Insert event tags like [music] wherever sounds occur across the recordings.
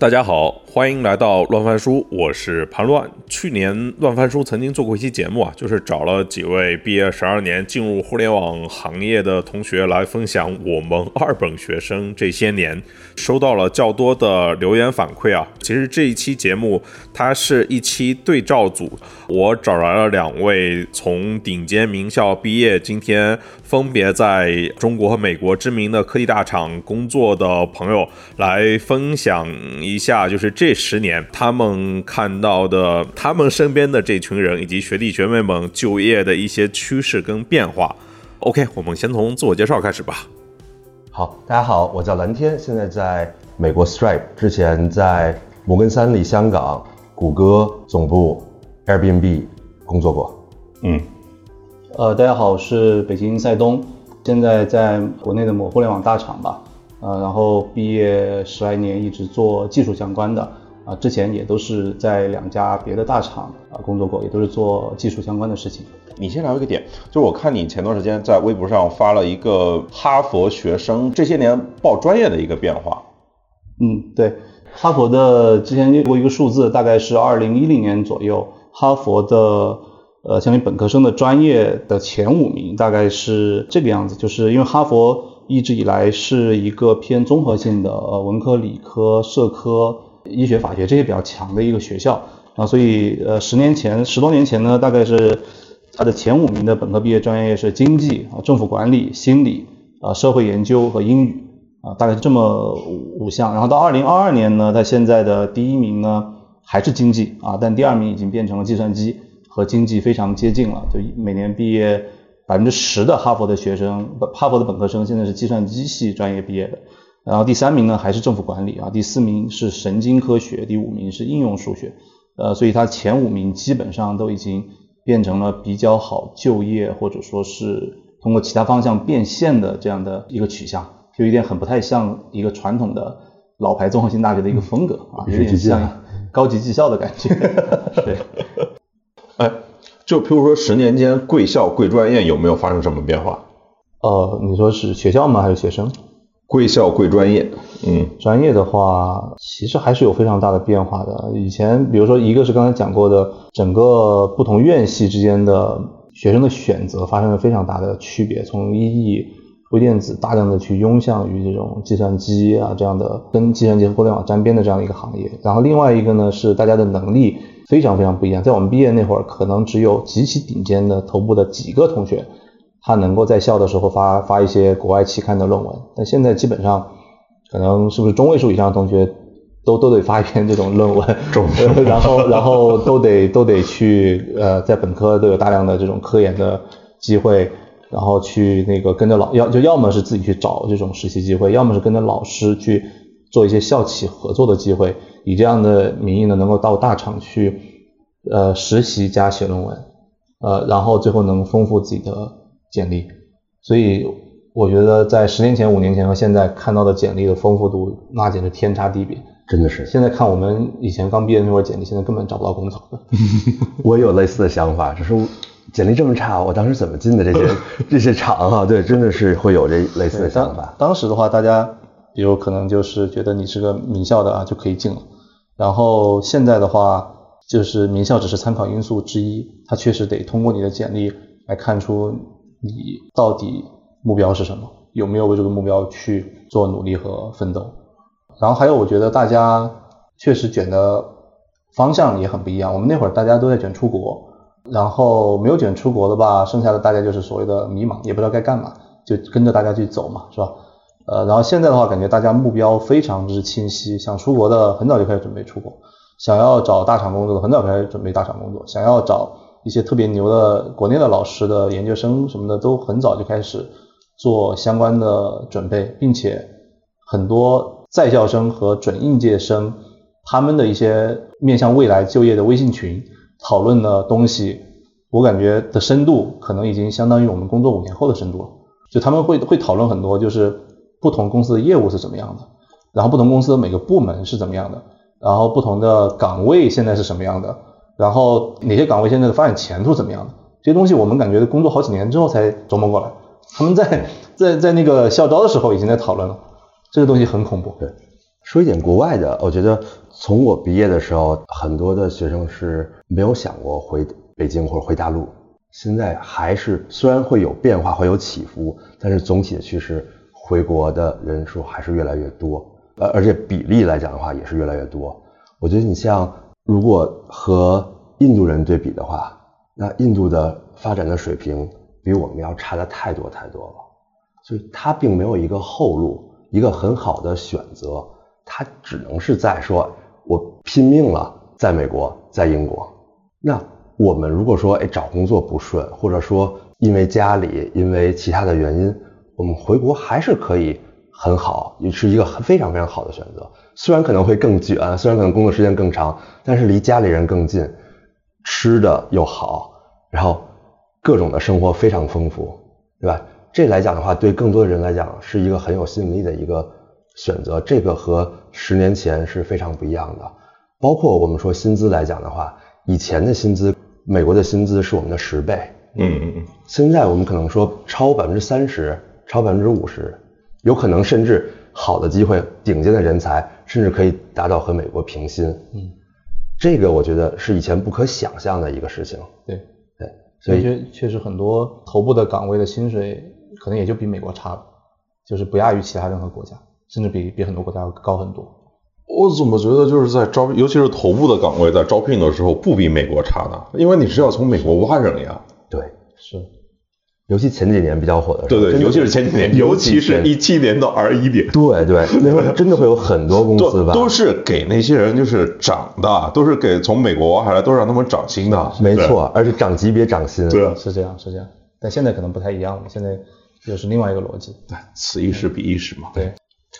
大家好，欢迎来到乱翻书，我是盘乱。去年乱翻书曾经做过一期节目啊，就是找了几位毕业十二年进入互联网行业的同学来分享我们二本学生这些年，收到了较多的留言反馈啊。其实这一期节目它是一期对照组，我找来了两位从顶尖名校毕业，今天分别在中国和美国知名的科技大厂工作的朋友来分享。一下就是这十年，他们看到的，他们身边的这群人以及学弟学妹们就业的一些趋势跟变化。OK，我们先从自我介绍开始吧。好，大家好，我叫蓝天，现在在美国 Stripe，之前在摩根三里香港、谷歌总部、Airbnb 工作过。嗯，呃，大家好，我是北京赛东，现在在国内的某互联网大厂吧。呃，然后毕业十来年，一直做技术相关的，啊，之前也都是在两家别的大厂啊工作过，也都是做技术相关的事情。你先聊一个点，就是我看你前段时间在微博上发了一个哈佛学生这些年报专业的一个变化。嗯，对，哈佛的之前过一个数字，大概是二零一零年左右，哈佛的呃，相当于本科生的专业的前五名，大概是这个样子，就是因为哈佛。一直以来是一个偏综合性的，呃，文科、理科、社科、医学、法学这些比较强的一个学校啊，所以呃，十年前、十多年前呢，大概是它的前五名的本科毕业专业是经济啊、政府管理、心理啊、社会研究和英语啊，大概是这么五五项。然后到二零二二年呢，它现在的第一名呢还是经济啊，但第二名已经变成了计算机，和经济非常接近了，就每年毕业。百分之十的哈佛的学生，哈佛的本科生现在是计算机系专业毕业的，然后第三名呢还是政府管理啊，第四名是神经科学，第五名是应用数学，呃，所以它前五名基本上都已经变成了比较好就业或者说是通过其他方向变现的这样的一个取向，就有点很不太像一个传统的老牌综合性大学的一个风格啊，有点像高级技校的感觉，[laughs] 对，[laughs] 哎。就譬如说，十年间贵校贵专业有没有发生什么变化？呃，你说是学校吗？还是学生？贵校贵专业，嗯，专业的话，其实还是有非常大的变化的。以前，比如说，一个是刚才讲过的，整个不同院系之间的学生的选择发生了非常大的区别，从一亿、微电子大量的去拥向于这种计算机啊这样的跟计算机和互联网沾边的这样一个行业。然后另外一个呢，是大家的能力。非常非常不一样，在我们毕业那会儿，可能只有极其顶尖的头部的几个同学，他能够在校的时候发发一些国外期刊的论文。但现在基本上，可能是不是中位数以上的同学都都得发一篇这种论文，[laughs] 然后然后都得都得去呃，在本科都有大量的这种科研的机会，然后去那个跟着老要就要么是自己去找这种实习机会，要么是跟着老师去做一些校企合作的机会。以这样的名义呢，能够到大厂去，呃，实习加写论文，呃，然后最后能丰富自己的简历。所以我觉得在十年前、五年前和现在看到的简历的丰富度，那简直天差地别。真的是。现在看我们以前刚毕业那会儿简历，现在根本找不到工作。[laughs] 我也有类似的想法，就是简历这么差，我当时怎么进的这些 [laughs] 这些厂啊？对，真的是会有这类似的想法。当时的话，大家比如可能就是觉得你是个名校的啊，就可以进了。然后现在的话，就是名校只是参考因素之一，它确实得通过你的简历来看出你到底目标是什么，有没有为这个目标去做努力和奋斗。然后还有，我觉得大家确实卷的方向也很不一样。我们那会儿大家都在卷出国，然后没有卷出国的吧，剩下的大家就是所谓的迷茫，也不知道该干嘛，就跟着大家去走嘛，是吧？呃，然后现在的话，感觉大家目标非常之清晰，想出国的很早就开始准备出国，想要找大厂工作的很早开始准备大厂工作，想要找一些特别牛的国内的老师的研究生什么的，都很早就开始做相关的准备，并且很多在校生和准应届生他们的一些面向未来就业的微信群讨论的东西，我感觉的深度可能已经相当于我们工作五年后的深度了，就他们会会讨论很多就是。不同公司的业务是怎么样的？然后不同公司的每个部门是怎么样的？然后不同的岗位现在是什么样的？然后哪些岗位现在的发展前途怎么样的？这些东西我们感觉工作好几年之后才琢磨过来。他们在在在那个校招的时候已经在讨论了。这个东西很恐怖。对，说一点国外的，我觉得从我毕业的时候，很多的学生是没有想过回北京或者回大陆。现在还是虽然会有变化，会有起伏，但是总体的趋势，回国的人数还是越来越多。呃，而且比例来讲的话，也是越来越多。我觉得你像如果和印度人对比的话，那印度的发展的水平比我们要差的太多太多了，所以他并没有一个后路，一个很好的选择，他只能是在说，我拼命了，在美国，在英国。那我们如果说，哎，找工作不顺，或者说因为家里，因为其他的原因，我们回国还是可以很好，也是一个非常非常好的选择。虽然可能会更卷，虽然可能工作时间更长，但是离家里人更近，吃的又好，然后各种的生活非常丰富，对吧？这来讲的话，对更多的人来讲是一个很有吸引力的一个选择。这个和十年前是非常不一样的。包括我们说薪资来讲的话，以前的薪资，美国的薪资是我们的十倍，嗯嗯嗯，现在我们可能说超百分之三十，超百分之五十，有可能甚至好的机会，顶尖的人才，甚至可以达到和美国平薪。嗯，这个我觉得是以前不可想象的一个事情。对对，所以确确实很多头部的岗位的薪水可能也就比美国差了，就是不亚于其他任何国家，甚至比比很多国家要高很多。我怎么觉得就是在招，尤其是头部的岗位，在招聘的时候不比美国差呢？因为你是要从美国挖人呀。对，是，尤其前几年比较火的时候，对对，尤其是前几年，[laughs] 尤其是一七年到二一年，对对，那会儿真的会有很多公司吧，都都是给那些人就是涨的，都是给从美国挖下来，都是让他们涨薪的。没错，而且涨级别涨薪。对，是这样是这样，但现在可能不太一样了，现在又是另外一个逻辑。对，此一时彼一时嘛。对，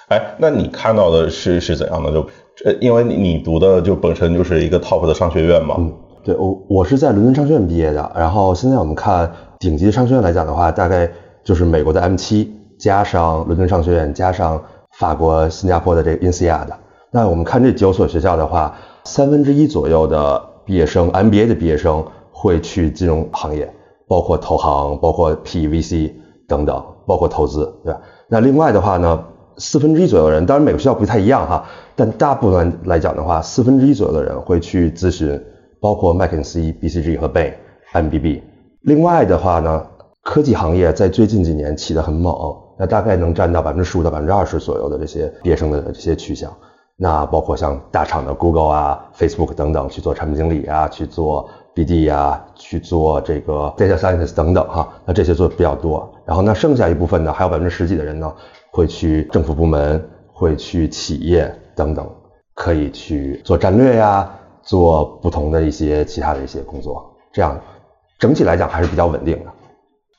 哎，那你看到的是是怎样的？就呃，因为你你读的就本身就是一个 top 的商学院嘛。嗯，对我我是在伦敦商学院毕业的，然后现在我们看顶级商学院来讲的话，大概就是美国的 M7 加上伦敦商学院加上法国、新加坡的这个 INSEAD。那我们看这九所学校的话，三分之一左右的毕业生 MBA 的毕业生会去金融行业，包括投行、包括 PVC 等等，包括投资，对吧？那另外的话呢，四分之一左右的人，当然每个学校不太一样哈，但大部分来讲的话，四分之一左右的人会去咨询，包括麦肯锡、BCG 和 Bain、MBB。另外的话呢，科技行业在最近几年起得很猛，那大概能占到百分之十五到百分之二十左右的这些毕业生的这些去向。那包括像大厂的 Google 啊、Facebook 等等去做产品经理啊，去做 BD 啊，去做这个 Data Scientist 等等哈，那这些做的比较多。然后那剩下一部分呢，还有百分之十几的人呢，会去政府部门，会去企业等等，可以去做战略呀，做不同的一些其他的一些工作。这样整体来讲还是比较稳定的。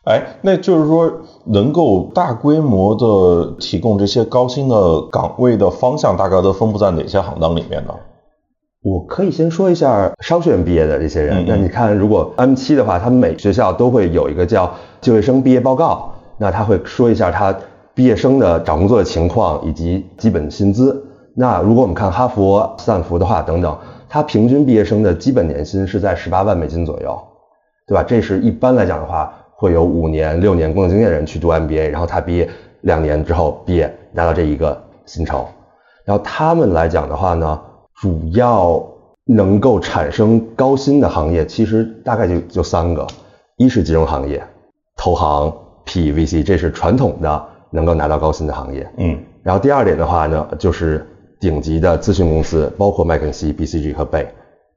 哎，那就是说，能够大规模的提供这些高薪的岗位的方向，大概都分布在哪些行当里面呢？我可以先说一下商学院毕业的这些人。嗯嗯那你看，如果 M 七的话，他们每学校都会有一个叫就业生毕业报告，那他会说一下他毕业生的找工作的情况以及基本薪资。那如果我们看哈佛、斯坦福的话，等等，他平均毕业生的基本年薪是在十八万美金左右，对吧？这是一般来讲的话，会有五年、六年工作经验的人去读 MBA，然后他毕业两年之后毕业拿到这一个薪酬。然后他们来讲的话呢，主要能够产生高薪的行业，其实大概就就三个，一是金融行业，投行、PE、VC，这是传统的能够拿到高薪的行业。嗯，然后第二点的话呢，就是顶级的咨询公司，包括麦肯锡、BCG 和贝，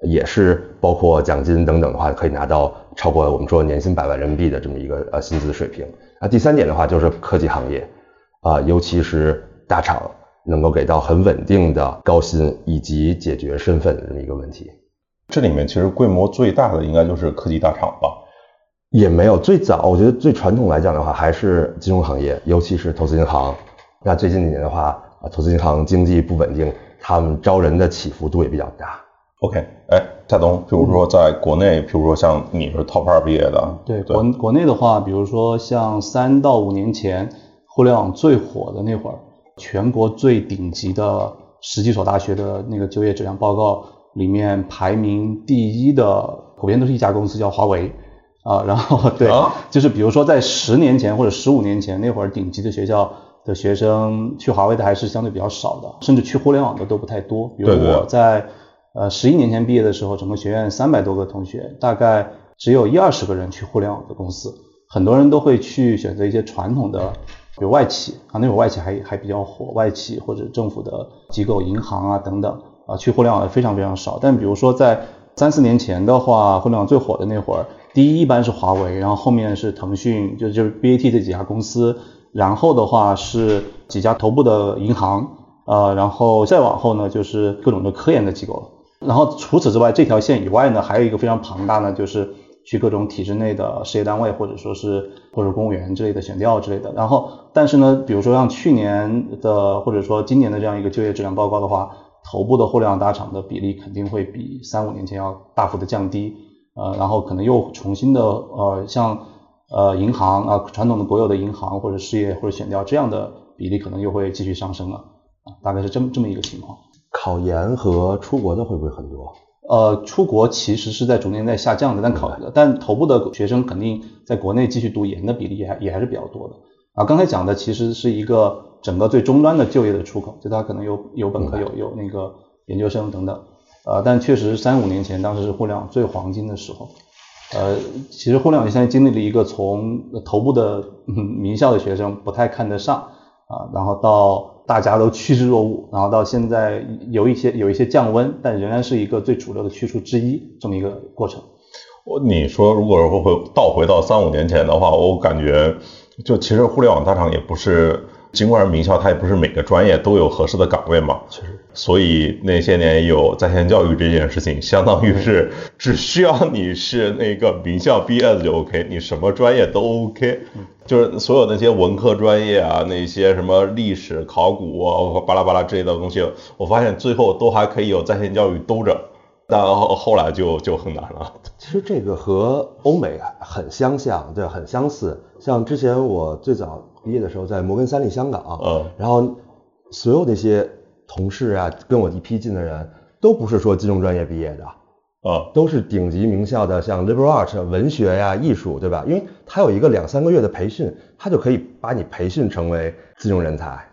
也是包括奖金等等的话，可以拿到超过我们说年薪百万人民币的这么一个呃薪资水平。那，第三点的话就是科技行业，啊、尤其是大厂能够给到很稳定的高薪以及解决身份的这么一个问题。这里面其实规模最大的应该就是科技大厂吧。也没有最早，我觉得最传统来讲的话，还是金融行业，尤其是投资银行。那最近几年的话，啊，投资银行经济不稳定，他们招人的起伏度也比较大。OK，哎，夏东，比如说在国内，比如说像你是 Top 二毕业的，对，国国内的话，比如说像三到五年前互联网最火的那会儿，全国最顶级的十几所大学的那个就业质量报告里面排名第一的，普遍都是一家公司叫华为啊，然后对，啊就是比如说在十年前或者十五年前那会儿，顶级的学校的学生去华为的还是相对比较少的，甚至去互联网的都不太多。比如对对。我在呃十一年前毕业的时候，整个学院三百多个同学，大概只有一二十个人去互联网的公司，很多人都会去选择一些传统的，比如外企啊，那会儿外企还还比较火，外企或者政府的机构、银行啊等等啊，去互联网的非常非常少。但比如说在三四年前的话，互联网最火的那会儿，第一一般是华为，然后后面是腾讯，就就是 BAT 这几家公司，然后的话是几家头部的银行，呃，然后再往后呢就是各种的科研的机构了。然后除此之外，这条线以外呢，还有一个非常庞大呢，就是去各种体制内的事业单位，或者说是或者公务员之类的选调之类的。然后，但是呢，比如说像去年的或者说今年的这样一个就业质量报告的话，头部的互联网大厂的比例肯定会比三五年前要大幅的降低。呃，然后可能又重新的呃，像呃银行啊、传统的国有的银行或者事业或者选调这样的比例可能又会继续上升了啊，大概是这么这么一个情况。考研和出国的会不会很多？呃，出国其实是在逐年在下降的，但考但头部的学生肯定在国内继续读研的比例也还也还是比较多的啊。刚才讲的其实是一个整个最终端的就业的出口，就他可能有有本科有有那个研究生等等，呃，但确实三五年前当时是互联网最黄金的时候，呃，其实互联网现在经历了一个从头部的、嗯、名校的学生不太看得上啊，然后到大家都趋之若鹜，然后到现在有一些有一些降温，但仍然是一个最主流的趋势之一这么一个过程。我你说如果说会倒回到三五年前的话，我感觉就其实互联网大厂也不是，尽管是名校，它也不是每个专业都有合适的岗位嘛。所以那些年有在线教育这件事情，相当于是只需要你是那个名校毕业的就 OK，你什么专业都 OK，就是所有那些文科专业啊，那些什么历史、考古啊、巴拉巴拉之类的东西，我发现最后都还可以有在线教育兜着，但后后来就就很难了。其实这个和欧美很相像，对，很相似。像之前我最早毕业的时候，在摩根斯坦利香港，嗯然后所有那些同事啊，跟我一批进的人，都不是说金融专业毕业的，啊，都是顶级名校的，像 liberal art 文学呀、艺术，对吧？因为他有一个两三个月的培训，他就可以把你培训成为金融人才，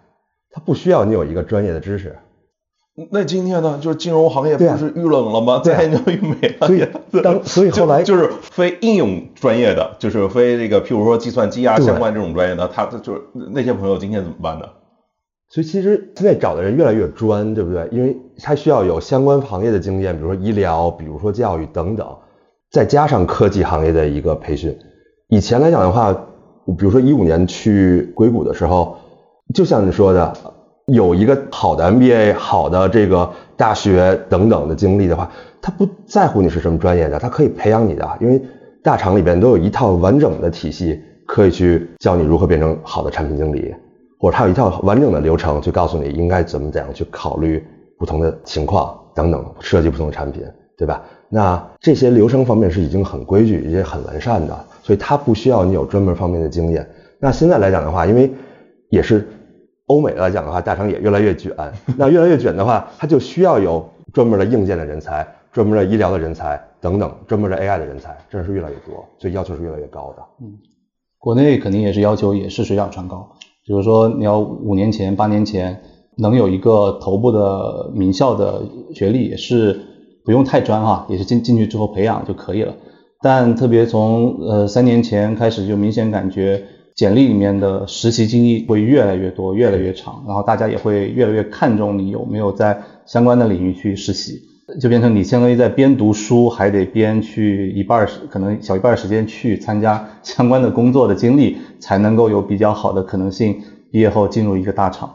他不需要你有一个专业的知识。那今天呢，就是金融行业不是遇冷了吗？对啊在线教育没了所以。当所以后来就就是非应用专业的，就是非这个，譬如说计算机啊相关这种专业的，他就是那些朋友今天怎么办呢？所以其实现在找的人越来越专，对不对？因为他需要有相关行业的经验，比如说医疗，比如说教育等等，再加上科技行业的一个培训。以前来讲的话，比如说一五年去硅谷的时候，就像你说的，有一个好的 MBA、好的这个大学等等的经历的话，他不在乎你是什么专业的，他可以培养你的，因为大厂里边都有一套完整的体系，可以去教你如何变成好的产品经理。或者它有一套完整的流程去告诉你应该怎么怎样去考虑不同的情况等等，设计不同的产品，对吧？那这些流程方面是已经很规矩，也很完善的，所以它不需要你有专门方面的经验。那现在来讲的话，因为也是欧美来讲的话，大厂也越来越卷，那越来越卷的话，它就需要有专门的硬件的人才、专门的医疗的人才等等，专门的 AI 的人才，真是越来越多，所以要求是越来越高的。嗯国内肯定也是要求也是水涨船高，比如说你要五年前、八年前能有一个头部的名校的学历，也是不用太专哈，也是进进去之后培养就可以了。但特别从呃三年前开始，就明显感觉简历里面的实习经历会越来越多、越来越长，然后大家也会越来越看重你有没有在相关的领域去实习。就变成你相当于在边读书，还得边去一半时可能小一半时间去参加 [laughs] 相关的工作的经历，才能够有比较好的可能性毕业后进入一个大厂。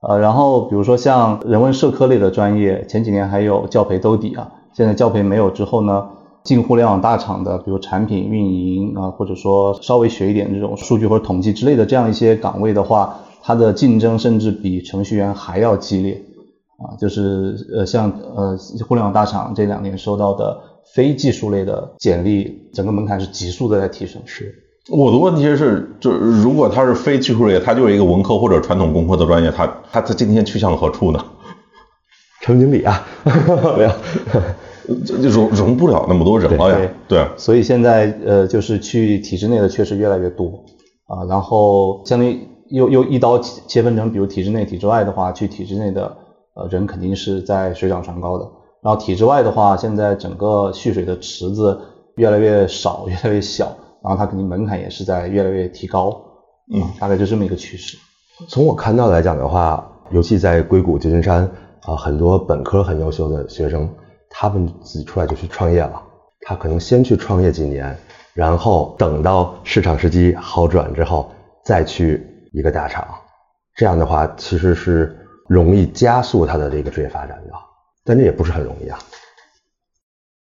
呃，然后比如说像人文社科类的专业，前几年还有教培兜底啊，现在教培没有之后呢，进互联网大厂的，比如产品运营啊，或者说稍微学一点这种数据或者统计之类的这样一些岗位的话，它的竞争甚至比程序员还要激烈。啊，就是呃，像呃，互联网大厂这两年收到的非技术类的简历，整个门槛是急速的在提升。是，我的问题是，就是如果他是非技术类，他就是一个文科或者传统工科的专业，他他他今天去向何处呢？[laughs] 产品经理啊，[laughs] 没有，[laughs] 这就容容不了那么多人了呀。对，所以现在呃，就是去体制内的确实越来越多啊，然后相当于又又一刀切分成，比如体制内、体制外的话，去体制内的呃人肯定是在水涨船高的，然后体制外的话，现在整个蓄水的池子越来越少，[laughs] 越来越小，然后它肯定门槛也是在越来越提高，嗯，大概就这么一个趋势。从我看到来讲的话，尤其在硅谷、旧金山啊，很多本科很优秀的学生，他们自己出来就去创业了。他可能先去创业几年，然后等到市场时机好转之后，再去一个大厂。这样的话，其实是容易加速它的这个职业发展的，但这也不是很容易啊。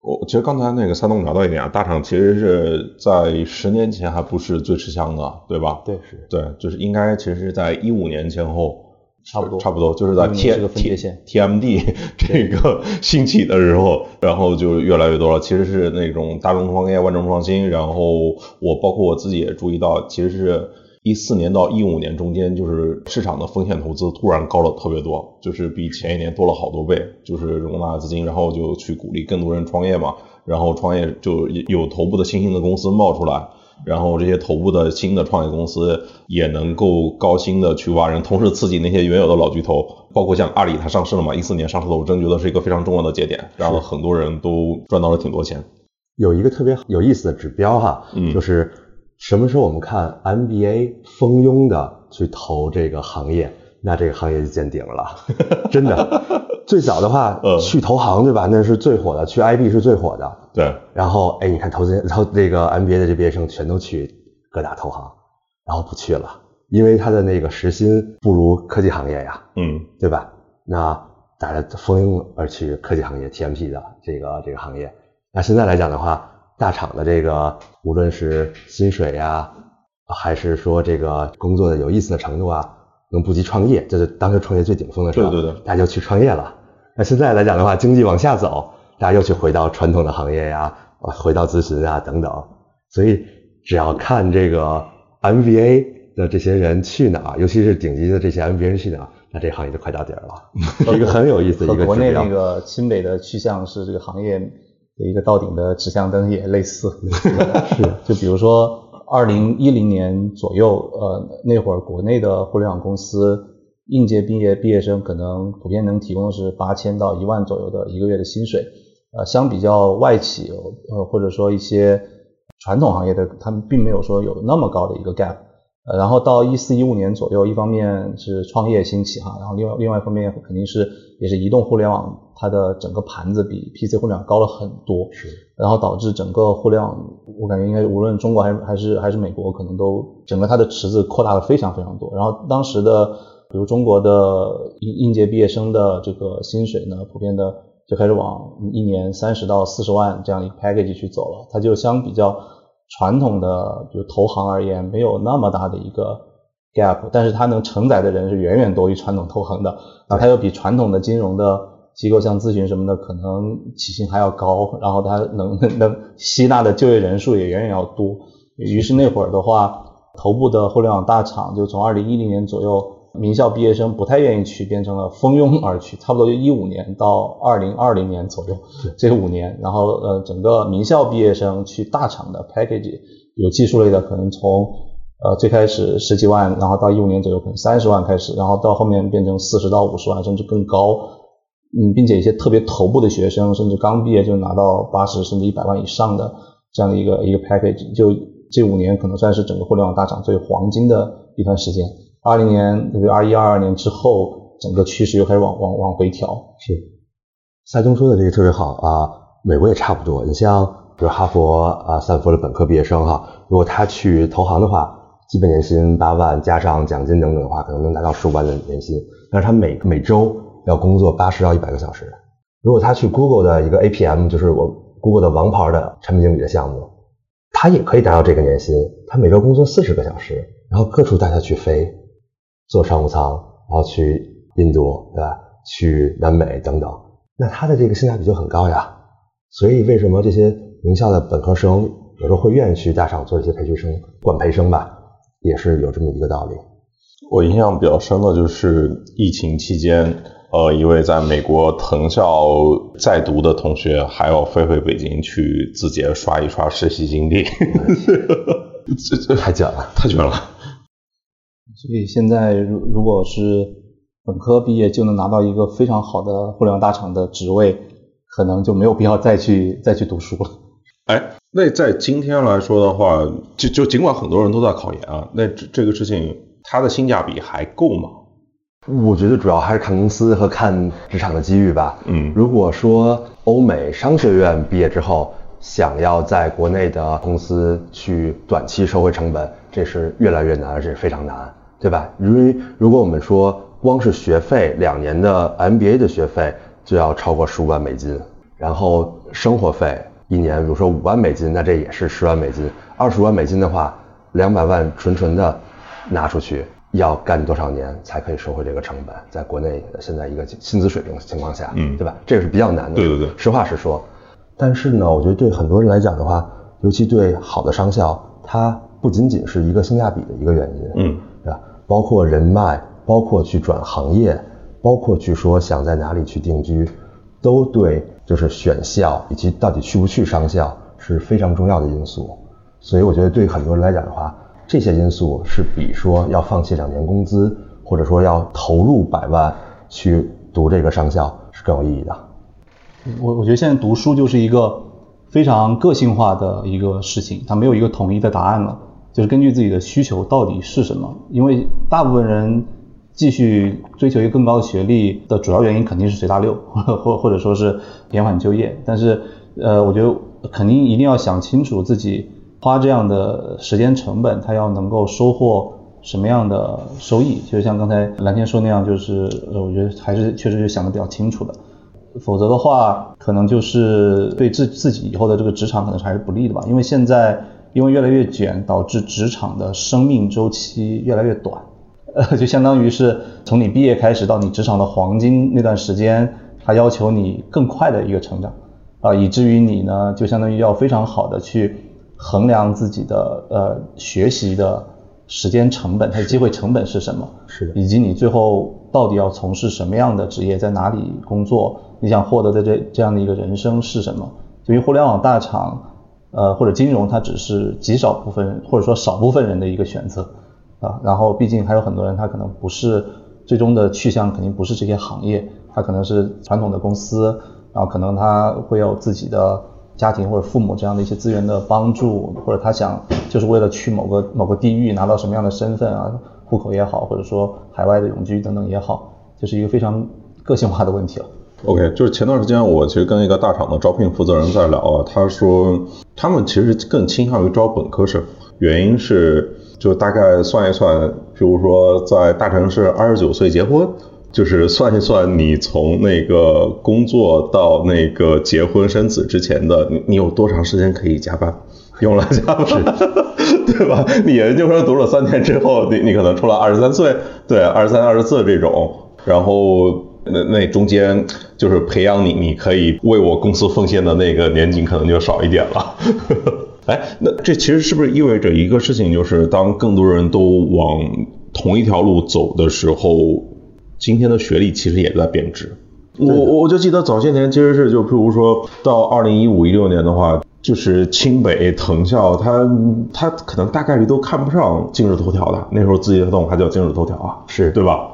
我其实刚才那个三东聊到一点啊，大厂其实是在十年前还不是最吃香的，对吧？对，是对，就是应该其实是在一五年前后，差不多差不多就是在 T 是个分界线 T M D [laughs] 这个兴起的时候，然后就越来越多了。其实是那种大众创业、万众创新，然后我包括我自己也注意到，其实是。一四年到一五年中间，就是市场的风险投资突然高了特别多，就是比前一年多了好多倍，就是容纳资金，然后就去鼓励更多人创业嘛，然后创业就有头部的新兴的公司冒出来，然后这些头部的新的创业公司也能够高薪的去挖人，同时刺激那些原有的老巨头，包括像阿里它上市了嘛，一四年上市的，我真觉得是一个非常重要的节点，然后很多人都赚到了挺多钱。有一个特别有意思的指标哈，嗯就是。什么时候我们看 MBA 蜂拥的去投这个行业，那这个行业就见顶了，[laughs] 真的。最早的话，[laughs] 去投行对吧？那是最火的，去 IB 是最火的。对。然后，哎，你看投资，然后这个 MBA 的这毕业生全都去各大投行，然后不去了，因为他的那个时薪不如科技行业呀，嗯，对吧？那大家蜂拥而去科技行业 TMT 的这个这个行业。那现在来讲的话。大厂的这个，无论是薪水呀，还是说这个工作的有意思的程度啊，能不及创业，这是当时创业最顶峰的时候，对对对，大家就去创业了。那现在来讲的话，经济往下走，大家又去回到传统的行业呀，回到咨询啊等等。所以只要看这个 MBA 的这些人去哪儿，尤其是顶级的这些 MBA 人去哪儿，那这行业就快到底儿了，是 [laughs] 一个很有意思的一个国内那个清北的去向是这个行业。一个到顶的指向灯也类似，是 [laughs] 就比如说二零一零年左右，呃，那会儿国内的互联网公司应届毕业毕业生可能普遍能提供的是八千到一万左右的一个月的薪水，呃，相比较外企，呃，或者说一些传统行业的，他们并没有说有那么高的一个 gap。呃，然后到一四一五年左右，一方面是创业兴起哈，然后另外另外一方面肯定是也是移动互联网，它的整个盘子比 PC 互联网高了很多，是，然后导致整个互联网，我感觉应该无论中国还是还是还是美国，可能都整个它的池子扩大了非常非常多。然后当时的比如中国的应应届毕业生的这个薪水呢，普遍的就开始往一年三十到四十万这样一个 package 去走了，它就相比较。传统的比如投行而言，没有那么大的一个 gap，但是它能承载的人是远远多于传统投行的，那它又比传统的金融的机构像咨询什么的可能起薪还要高，然后它能能吸纳的就业人数也远远要多。于是那会儿的话，头部的互联网大厂就从二零一零年左右。名校毕业生不太愿意去，变成了蜂拥而去，差不多就一五年到二零二零年左右，这五年，然后呃，整个名校毕业生去大厂的 package，有技术类的可能从呃最开始十几万，然后到一五年左右可能三十万开始，然后到后面变成四十到五十万甚至更高，嗯，并且一些特别头部的学生，甚至刚毕业就拿到八十甚至一百万以上的这样的一个一个 package，就这五年可能算是整个互联网大厂最黄金的一段时间。二零年，特别二一、二二年之后，整个趋势又开始往往往回调。是，赛东说的这个特别好啊，美国也差不多。你像，比如哈佛啊、斯坦福的本科毕业生哈，如果他去投行的话，基本年薪八万，加上奖金等等的话，可能能达到十五万的年薪。但是他每每周要工作八十到一百个小时。如果他去 Google 的一个 APM，就是我 Google 的王牌的产品经理的项目，他也可以达到这个年薪。他每周工作四十个小时，然后各处带他去飞。坐商务舱，然后去印度，对吧？去南美等等，那它的这个性价比就很高呀。所以为什么这些名校的本科生有时候会愿意去大厂做一些培训生、管培生吧？也是有这么一个道理。我印象比较深的就是疫情期间，呃，一位在美国藤校在读的同学还要飞回北京去字节刷一刷实习经历，这 [laughs] 这太卷了，太卷了。所以现在如如果是本科毕业就能拿到一个非常好的互联网大厂的职位，可能就没有必要再去再去读书了。哎，那在今天来说的话，就就尽管很多人都在考研啊，那这这个事情它的性价比还够吗？我觉得主要还是看公司和看职场的机遇吧。嗯如果说欧美商学院毕业之后想要在国内的公司去短期收回成本，这是越来越难，而且非常难，对吧？因为如果我们说光是学费，两年的 MBA 的学费就要超过十五万美金，然后生活费一年，比如说五万美金，那这也是十万美金。二十万美金的话，两百万纯纯的拿出去，要干多少年才可以收回这个成本？在国内现在一个薪资水平情况下，嗯对吧？这个是比较难的。对对对实话实说。但是呢，我觉得对很多人来讲的话，尤其对好的商校，它不仅仅是一个性价比的一个原因，嗯，对吧？包括人脉，包括去转行业，包括去说想在哪里去定居，都对就是选校以及到底去不去商校是非常重要的因素。所以我觉得对很多人来讲的话，这些因素是比说要放弃两年工资，或者说要投入百万去读这个商校是更有意义的。我我觉得现在读书就是一个非常个性化的一个事情，它没有一个统一的答案了，就是根据自己的需求到底是什么。因为大部分人继续追求一个更高的学历的主要原因肯定是随大流，[laughs] 或或者说是延缓就业。但是呃，我觉得肯定一定要想清楚自己花这样的时间成本，他要能够收获什么样的收益。就像刚才蓝天说那样，就是呃，我觉得还是确实是想的比较清楚的。否则的话，可能就是对自自己以后的这个职场可能还是不利的吧。因为现在因为越来越卷，导致职场的生命周期越来越短，呃，[laughs] 就相当于是从你毕业开始到你职场的黄金那段时间，它要求你更快的一个成长，啊、以至于你呢，就相当于要非常好的去衡量自己的呃学习的时间成本，它的机会成本是什么，是的。以及你最后到底要从事什么样的职业，在哪里工作，你想获得的这这样的一个人生是什么？对于互联网大厂，呃或者金融，它只是极少部分人或者说少部分人的一个选择啊。然后毕竟还有很多人，他可能不是最终的去向，肯定不是这些行业，他可能是传统的公司，然后可能他会有自己的家庭或者父母这样的一些资源的帮助，或者他想就是为了去某个某个地域拿到什么样的身份啊，户口也好，或者说海外的永居等等也好，这是一个非常个性化的问题了。OK，就是前段时间我其实跟一个大厂的招聘负责人在聊啊，他说他们其实更倾向于招本科生，原因是就大概算一算，比如说在大城市二十九岁结婚，就是算一算你从那个工作到那个结婚生子之前的你你有多长时间可以加班，用来加班，[laughs] 对吧？你研究生读了三年之后，你你可能出了二十三岁，对，二十三、二十四这种，然后那那中间就是培养你，你可以为我公司奉献的那个年景可能就少一点了。[laughs] 哎，那这其实是不是意味着一个事情，就是当更多人都往同一条路走的时候，今天的学历其实也在贬值？我我就记得早些年其实是就譬如说到二零一五一六年的话，就是清北藤校，他他可能大概率都看不上今日头条的，那时候字节跳动还叫今日头条啊，是对吧？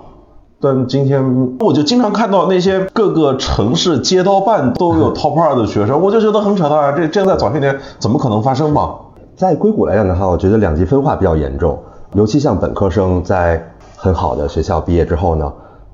但今天我就经常看到那些各个城市街道办都有 [laughs] top 二的学生，我就觉得很扯淡啊！这这在早些年怎么可能发生嘛？在硅谷来讲的话，我觉得两极分化比较严重，尤其像本科生在很好的学校毕业之后呢，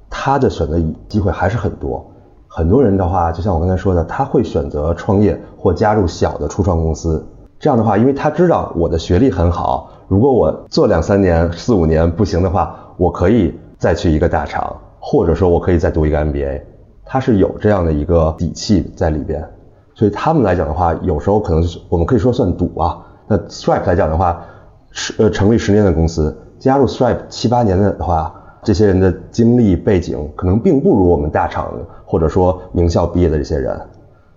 他的选择机会还是很多。很多人的话，就像我刚才说的，他会选择创业或加入小的初创公司。这样的话，因为他知道我的学历很好，如果我做两三年、四五年不行的话，我可以再去一个大厂，或者说我可以再读一个 MBA。他是有这样的一个底气在里边。所以他们来讲的话，有时候可能我们可以说算赌啊。那 Stripe 来讲的话，是呃成立十年的公司，加入 Stripe 七八年的话，这些人的经历背景可能并不如我们大厂或者说名校毕业的这些人。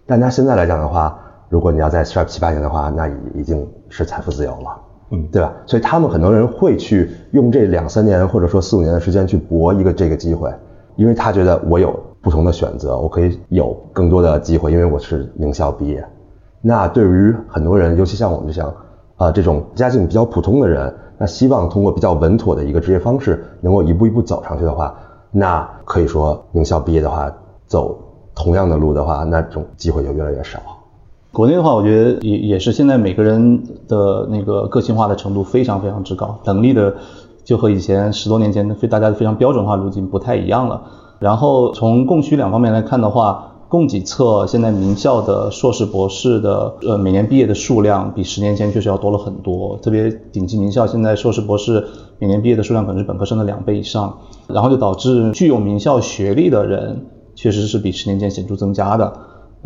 但他现在来讲的话，如果你要在 Stripe 七八年的话，那已已经是财富自由了。嗯对吧？所以他们很多人会去用这两三年或者说四五年的时间去搏一个这个机会，因为他觉得我有不同的选择，我可以有更多的机会，因为我是名校毕业。那对于很多人，尤其像我们这样啊这种家境比较普通的人，那希望通过比较稳妥的一个职业方式，能够一步一步走上去的话，那可以说名校毕业的话，走同样的路的话，那种机会就越来越少。国内的话，我觉得也也是现在每个人的那个个性化的程度非常非常之高，能力的就和以前十多年前非大家非常标准化路径不太一样了。然后从供需两方面来看的话，供给侧现在名校的硕士博士的呃每年毕业的数量比十年前确实要多了很多，特别顶级名校现在硕士博士每年毕业的数量可能是本科生的两倍以上，然后就导致具有名校学历的人确实是比十年前显著增加的。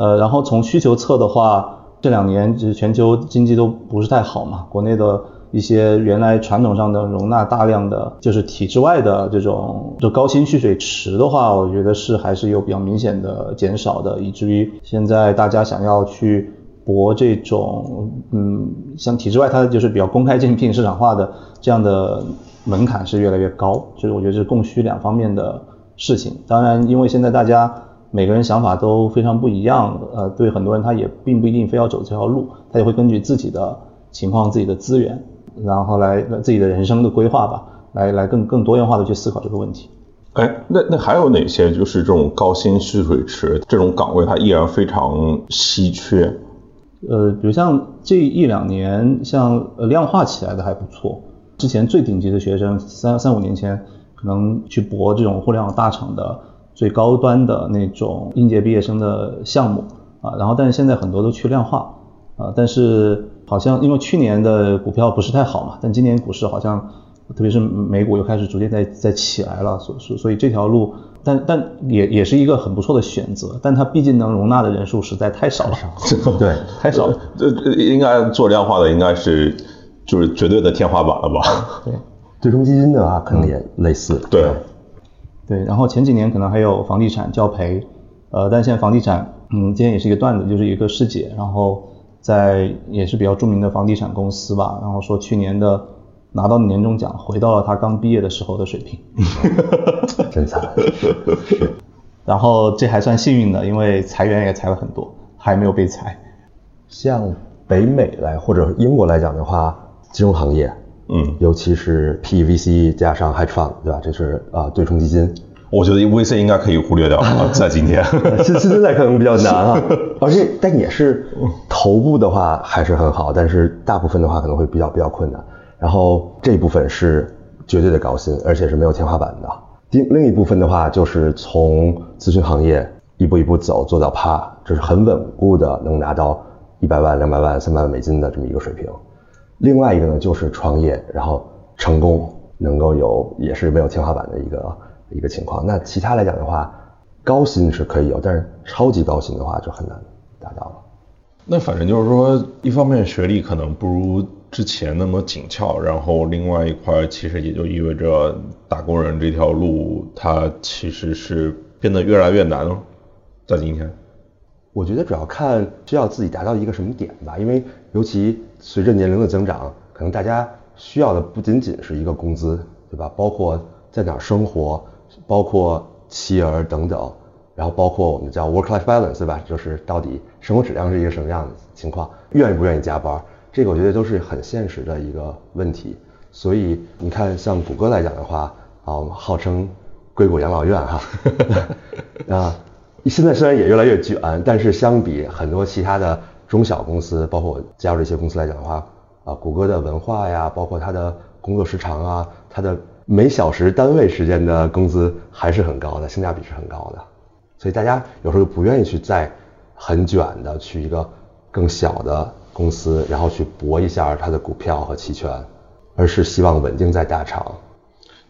呃，然后从需求侧的话，这两年就是全球经济都不是太好嘛，国内的一些原来传统上的容纳大量的就是体制外的这种就高薪蓄水池的话，我觉得是还是有比较明显的减少的，以至于现在大家想要去博这种嗯，像体制外它就是比较公开竞聘市场化的这样的门槛是越来越高，就是我觉得是供需两方面的事情。当然，因为现在大家。每个人想法都非常不一样，呃，对很多人他也并不一定非要走这条路，他也会根据自己的情况、自己的资源，然后来自己的人生的规划吧，来来更更多元化的去思考这个问题。哎，那那还有哪些就是这种高薪蓄水池这种岗位，它依然非常稀缺？呃，比如像这一两年，像呃量化起来的还不错。之前最顶级的学生，三三五年前可能去博这种互联网大厂的。最高端的那种应届毕业生的项目啊，然后但是现在很多都去量化啊，但是好像因为去年的股票不是太好嘛，但今年股市好像特别是美股又开始逐渐在在起来了，所所所以这条路，但但也也是一个很不错的选择，但它毕竟能容纳的人数实在太少了，对，太少了，这应该做量化的应该是就是绝对的天花板了吧？对，对冲基金的话可能也类似，对。对，然后前几年可能还有房地产教培，呃，但现在房地产，嗯，今天也是一个段子，就是一个师姐，然后在也是比较著名的房地产公司吧，然后说去年的拿到的年终奖回到了他刚毕业的时候的水平，真惨。然后这还算幸运的，因为裁员也裁了很多，还没有被裁。像北美来或者英国来讲的话，金融行业。嗯，尤其是 P V C 加上 hedge fund，对吧？这是啊对冲基金。我觉得 V C 应该可以忽略掉啊，在今天。现现在可能比较难啊，而且但也是头部的话还是很好，但是大部分的话可能会比较比较困难。然后这一部分是绝对的高薪，而且是没有天花板的。另另一部分的话就是从咨询行业一步一步走做到 PA，这是很稳固的，能拿到一百万、两百万、三百万美金的这么一个水平。另外一个呢，就是创业，然后成功能够有也是没有天花板的一个一个情况。那其他来讲的话，高薪是可以有，但是超级高薪的话就很难达到了。那反正就是说，一方面学历可能不如之前那么紧俏，然后另外一块其实也就意味着打工人这条路，它其实是变得越来越难了，在今天。我觉得主要看需要自己达到一个什么点吧，因为尤其随着年龄的增长，可能大家需要的不仅仅是一个工资，对吧？包括在哪儿生活，包括妻儿等等，然后包括我们叫 work-life balance，对吧？就是到底生活质量是一个什么样的情况，愿意不愿意加班，这个我觉得都是很现实的一个问题。所以你看，像谷歌来讲的话，啊，号称硅谷养老院哈，[laughs] 啊。现在虽然也越来越卷，但是相比很多其他的中小公司，包括我加入这些公司来讲的话，啊，谷歌的文化呀，包括它的工作时长啊，它的每小时单位时间的工资还是很高的，性价比是很高的。所以大家有时候就不愿意去在很卷的去一个更小的公司，然后去搏一下它的股票和期权，而是希望稳定在大厂。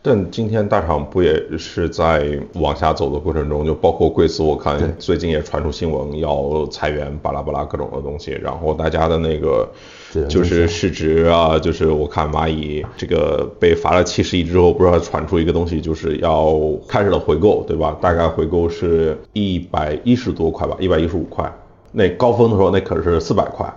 但今天大厂不也是在往下走的过程中，就包括贵司，我看最近也传出新闻要裁员，巴拉巴拉各种的东西，然后大家的那个就是市值啊，就是我看蚂蚁这个被罚了七十亿之后，不知道传出一个东西，就是要开始了回购，对吧？大概回购是一百一十多块吧，一百一十五块，那高峰的时候那可是四百块，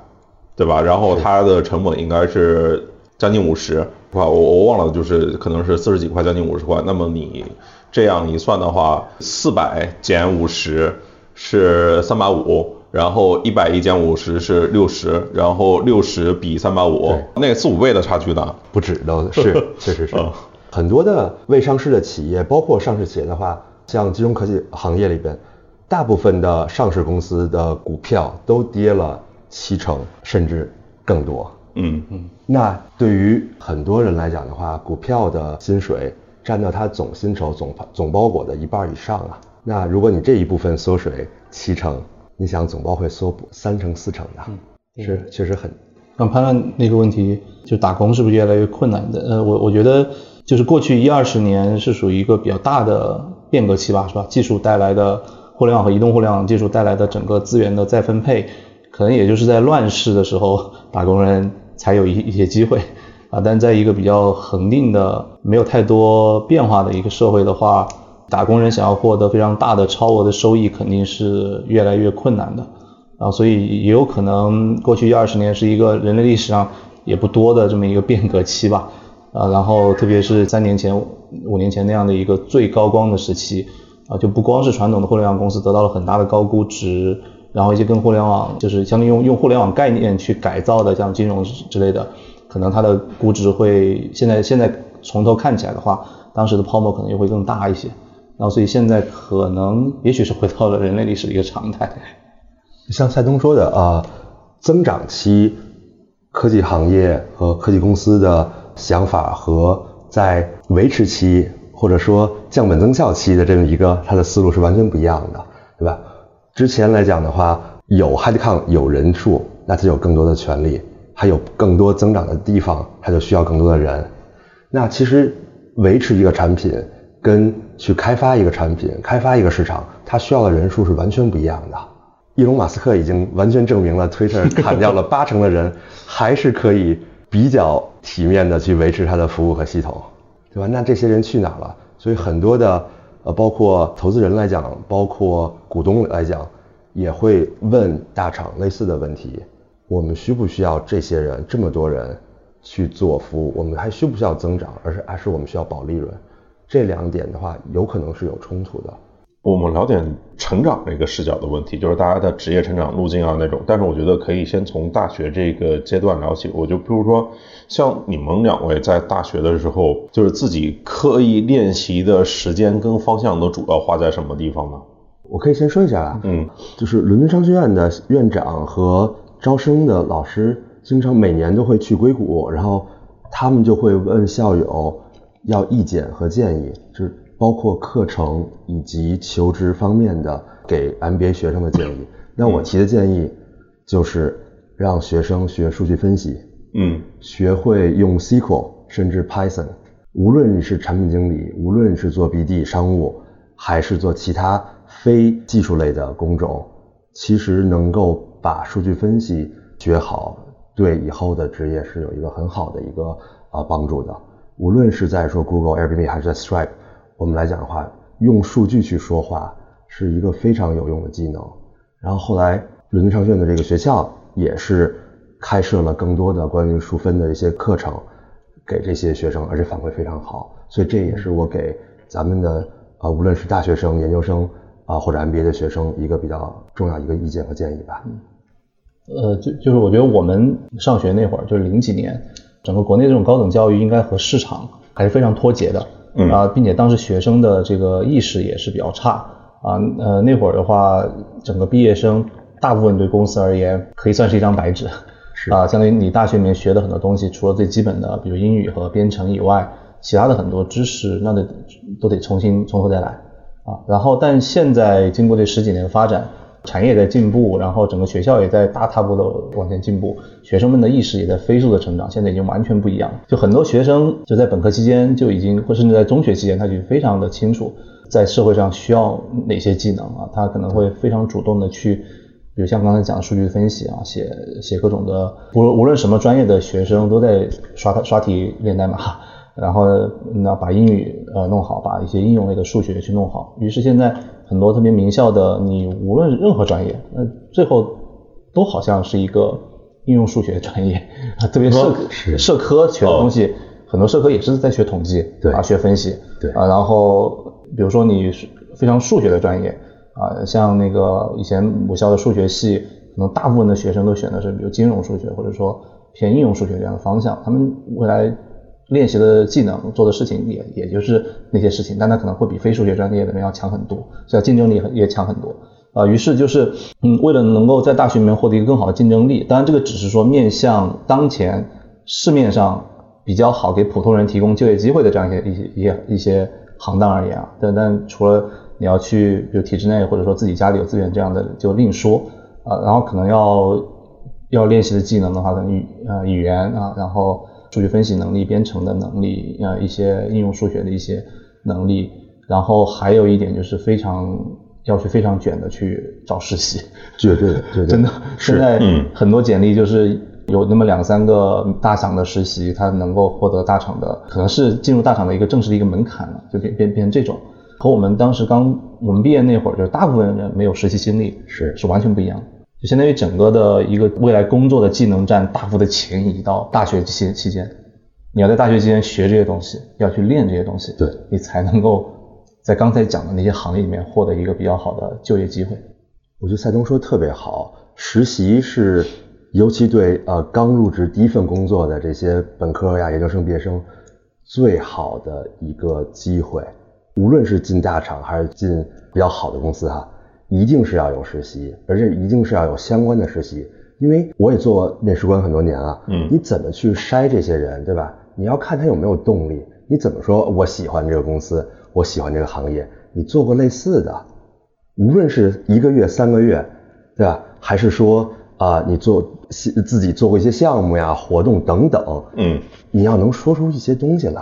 对吧？然后它的成本应该是将近五十。我我忘了，就是可能是四十几块，将近五十块。那么你这样一算的话，四百减五十是三百五，然后一百一减五十是六十，然后六十比三百五，那个四五倍的差距呢？不止的是，[laughs] 确实是嗯很多的未上市的企业，包括上市企业的话，像金融科技行业里边，大部分的上市公司的股票都跌了七成甚至更多。嗯嗯，那对于很多人来讲的话，股票的薪水占到他总薪酬、总总包裹的一半以上啊。那如果你这一部分缩水七成，你想总包会缩补三成四成的，是确实很那潘乱那个问题，就打工是不是越来越困难的？呃，我我觉得就是过去一二十年是属于一个比较大的变革期吧，是吧？技术带来的互联网和移动互联网技术带来的整个资源的再分配，可能也就是在乱世的时候，打工人才有一一些机会啊。但在一个比较恒定的、没有太多变化的一个社会的话，打工人想要获得非常大的超额的收益，肯定是越来越困难的。啊，所以也有可能过去一二十年是一个人类历史上也不多的这么一个变革期吧。啊，然后特别是三年前、五年前那样的一个最高光的时期，啊，就不光是传统的互联网公司得到了很大的高估值，然后一些跟互联网就是相当于用用互联网概念去改造的，像金融之类的，可能它的估值会现在现在从头看起来的话，当时的泡沫可能又会更大一些。然后所以现在可能也许是回到了人类历史的一个常态。[laughs] 像蔡东说的啊、增长期科技行业和科技公司的想法和在维持期或者说降本增效期的这么一个它的思路是完全不一样的，对吧？之前来讲的话，有 headcount 有人数，那它有更多的权利，还有更多增长的地方，它就需要更多的人。那其实维持一个产品跟去开发一个产品、开发一个市场，它需要的人数是完全不一样的。伊隆马斯克已经完全证明了，Twitter [laughs] 砍掉了八成的人，还是可以比较体面的去维持它的服务和系统，对吧？那这些人去哪了？所以很多的呃，包括投资人来讲，包括股东来讲，也会问大厂类似的问题：我们需不需要这些人这么多人去做服务？我们还需不需要增长？而是还是我们需要保利润？这两点的话，有可能是有冲突的。我们聊点成长这个视角的问题，就是大家的职业成长路径啊那种。但是我觉得可以先从大学这个阶段聊起。我就比如说，像你们两位在大学的时候，就是自己刻意练习的时间跟方向都主要花在什么地方呢？我可以先说一下啊，嗯，就是伦敦商学院的院长和招生的老师，经常每年都会去硅谷，然后他们就会问校友要意见和建议，就是包括课程以及求职方面的给 MBA 学生的建议。那我提的建议就是让学生学数据分析，嗯学会用 SQL 甚至 Python。无论你是产品经理，无论是做 BD 商务，还是做其他非技术类的工种，其实能够把数据分析学好，对以后的职业是有一个很好的一个啊帮助的。无论是在说 Google、Airbnb 还是在 Stripe，我们来讲的话，用数据去说话是一个非常有用的技能。然后后来伦敦商学院的这个学校也是开设了更多的关于数分的一些课程给这些学生，而且反馈非常好。所以这也是我给咱们的啊、无论是大学生、研究生啊、或者 MBA 的学生一个比较重要一个意见和建议吧。呃，就就是我觉得我们上学那会儿，就是零几年，整个国内这种高等教育应该和市场还是非常脱节的，啊，并且当时学生的这个意识也是比较差啊，呃，那会儿的话，整个毕业生大部分对公司而言可以算是一张白纸，是啊，相当于你大学里面学的很多东西，除了最基本的，比如英语和编程以外，其他的很多知识那得都得重新从头再来啊。然后，但现在经过这十几年的发展，产业在进步，然后整个学校也在大踏步的往前进步，学生们的意识也在飞速的成长，现在已经完全不一样。就很多学生就在本科期间就已经，或甚至在中学期间，他就非常的清楚在社会上需要哪些技能啊，他可能会非常主动的去。比如像刚才讲的数据分析啊，写写各种的，无论无论什么专业的学生都在刷刷题练代码，[laughs] 然后那把英语呃弄好，把一些应用类的数学去弄好。于是现在很多特别名校的，你无论任何专业，那最后都好像是一个应用数学专业，[laughs] 特别社是。社科学的东西，很多社科也是在学统计，对。啊，学分析，对。啊，然后比如说你是非常数学的专业，啊，像那个以前母校的数学系，可能大部分的学生都选的是比如金融数学或者说偏应用数学这样的方向，他们未来练习的技能、做的事情也也就是那些事情，但他可能会比非数学专业的人要强很多，所以竞争力也强很多。啊，于是就是，嗯，为了能够在大学里面获得一个更好的竞争力，当然这个只是说面向当前市面上比较好给普通人提供就业机会的这样一些一些一些一些行当而言啊，但但除了你要去，比如体制内或者说自己家里有资源这样的就另说啊。然后可能要要练习的技能的话，可能语呃语言啊，然后数据分析能力、编程的能力啊，一些应用数学的一些能力。然后还有一点就是非常要去非常卷的去找实习，绝对绝对 [laughs] 真的。现在很多简历就是有那么两三个大厂的实习，他能够获得大厂的，可能是进入大厂的一个正式的一个门槛了，就变变变成这种。和我们当时刚我们毕业那会儿，就是大部分人没有实习经历，是是完全不一样。就相当于整个的一个未来工作的技能站大幅的前移到大学期期间，你要在大学期间学这些东西，要去练这些东西，对你才能够在刚才讲的那些行业里面获得一个比较好的就业机会。我觉得赛东说的特别好，实习是尤其对呃刚入职第一份工作的这些本科呀、研究生毕业生最好的一个机会。无论是进大厂还是进比较好的公司哈，一定是要有实习，而且一定是要有相关的实习。因为我也做面试官很多年了，嗯，你怎么去筛这些人，对吧？你要看他有没有动力。你怎么说我喜欢这个公司，我喜欢这个行业？你做过类似的，无论是一个月、三个月，对吧？还是说啊，你做自己做过一些项目呀、活动等等，嗯，你要能说出一些东西来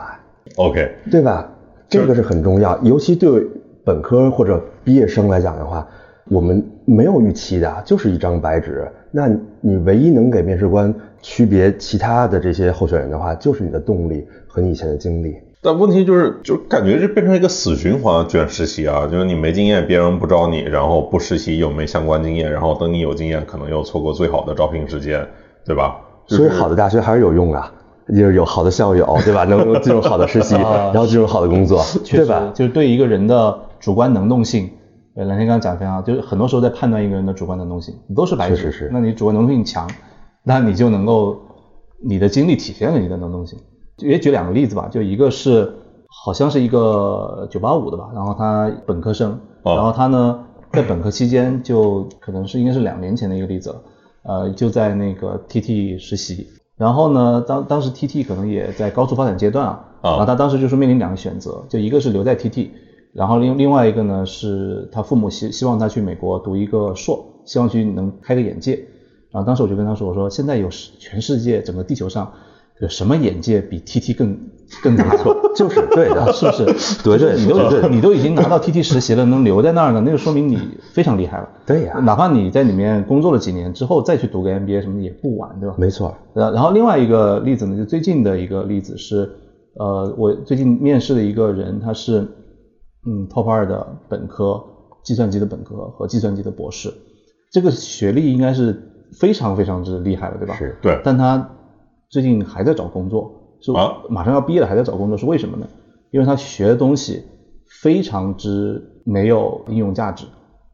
，OK，对吧？这个是很重要，尤其对本科或者毕业生来讲的话，我们没有预期的，就是一张白纸。那你唯一能给面试官区别其他的这些候选人的话，就是你的动力和你以前的经历。但问题就是，就感觉这变成一个死循环，卷实习啊，就是你没经验，别人不招你，然后不实习又没相关经验，然后等你有经验，可能又错过最好的招聘时间，对吧？所以好的大学还是有用啊。就是有好的校友，[laughs] 对吧？能进入好的实习，然后进入好的工作，对吧？就是对一个人的主观能动性，蓝天刚刚讲非常好，就是很多时候在判断一个人的主观能动性，你都是白纸。确实是。那你主观能动性强，那你就能够你的经历体现了你的能动性。也举两个例子吧，就一个是好像是一个九八五的吧，然后他本科生，然后他呢在本科期间就可能是应该是两年前的一个例子，呃，就在那个 TT 实习。然后呢，当当时 TT 可能也在高速发展阶段啊，然后他当时就是面临两个选择，就一个是留在 TT，然后另另外一个呢是他父母希希望他去美国读一个硕，希望去能开个眼界。然后当时我就跟他说，我说现在有全世界整个地球上。有什么眼界比 TT 更更难？[laughs] 就是对的，是不是？对对，你都你都已经拿到 TT 实习了，能留在那儿呢，那就说明你非常厉害了。对呀，哪怕你在里面工作了几年之后再去读个 MBA 什么的也不晚，对吧？没错。然然后另外一个例子呢，就最近的一个例子是，呃，我最近面试的一个人，他是嗯 Top 二的本科，计算机的本科和计算机的博士，这个学历应该是非常非常之厉害了，对吧？是。对。但他。最近还在找工作，是马上要毕业了还在找工作，是为什么呢？因为他学的东西非常之没有应用价值，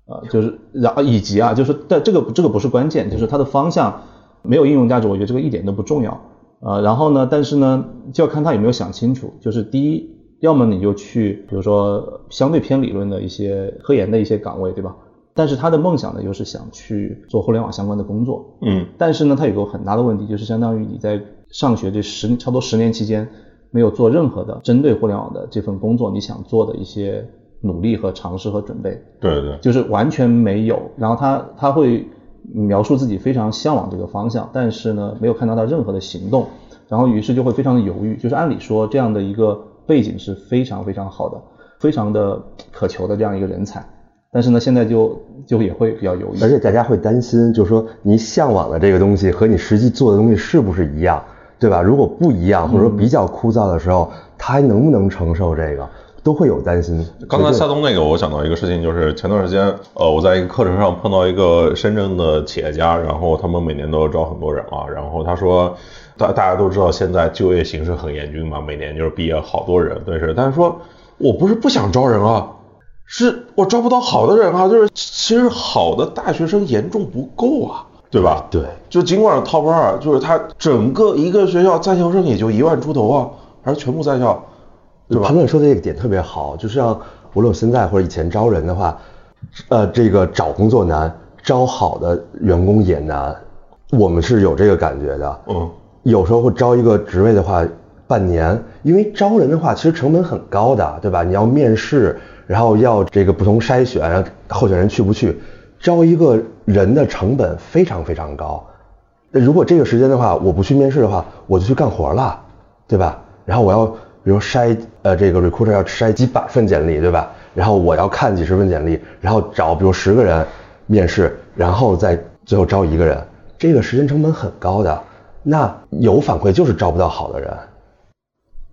呃，就是然后以及啊，就是但这个这个不是关键，就是他的方向没有应用价值，我觉得这个一点都不重要，呃，然后呢，但是呢，就要看他有没有想清楚，就是第一，要么你就去，比如说相对偏理论的一些科研的一些岗位，对吧？但是他的梦想呢，又是想去做互联网相关的工作。嗯，但是呢，他有个很大的问题，就是相当于你在上学这十差不多十年期间，没有做任何的针对互联网的这份工作你想做的一些努力和尝试和准备。对对，就是完全没有。然后他他会描述自己非常向往这个方向，但是呢，没有看到他任何的行动，然后于是就会非常的犹豫。就是按理说这样的一个背景是非常非常好的，非常的渴求的这样一个人才。但是呢，现在就就也会比较犹豫，而且大家会担心，就是说你向往的这个东西和你实际做的东西是不是一样，对吧？如果不一样，或者说比较枯燥的时候，他还能不能承受这个，都会有担心。刚才夏东那个，我想到一个事情，就是前段时间，呃，我在一个课程上碰到一个深圳的企业家，然后他们每年都要招很多人啊，然后他说，大大家都知道现在就业形势很严峻嘛，每年就是毕业好多人，但是但是说我不是不想招人啊。是我招不到好的人啊，就是其实好的大学生严重不够啊，对吧？对，就尽管是 top 二，就是他整个一个学校在校生也就一万出头啊，还是全部在校，对吧潘？论说的这个点特别好，就像无论现在或者以前招人的话，呃，这个找工作难，招好的员工也难，我们是有这个感觉的。嗯，有时候会招一个职位的话，半年，因为招人的话其实成本很高的，对吧？你要面试，然后要这个不同筛选，然后候选人去不去，招一个人的成本非常非常高。那如果这个时间的话，我不去面试的话，我就去干活了，对吧？然后我要比如筛呃这个 recruiter 要筛几百份简历，对吧？然后我要看几十份简历，然后找比如十个人面试，然后再最后招一个人，这个时间成本很高的。那有反馈就是招不到好的人。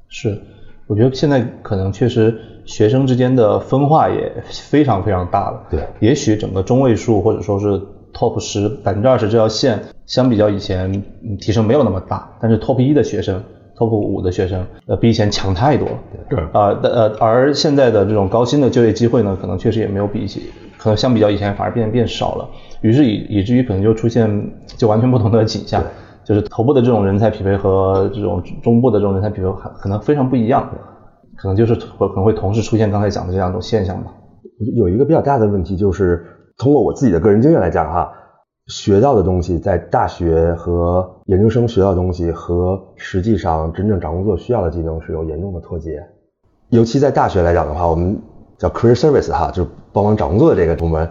是，我觉得现在可能确实学生之间的分化也非常非常大了。对也许整个中位数或者说是 top 十百分之二十这条线，相比较以前嗯提升没有那么大，但是 top 一的学生。top 五的学生，呃，比以前强太多了。对啊，但呃，而现在的这种高薪的就业机会呢，可能确实也没有比以前，可能相比较以前反而变变少了。于是以以至于可能就出现就完全不同的景象，就是头部的这种人才匹配和这种中部的这种人才匹配可可能非常不一样，可能就是会可能会同时出现刚才讲的这两种现象吧。有一个比较大的问题就是，通过我自己的个人经验来讲哈，学到的东西在大学和研究生学到的东西和实际上真正找工作需要的技能是有严重的脱节。尤其在大学来讲的话，我们叫 career service 哈，就是帮忙找工作的这个部门，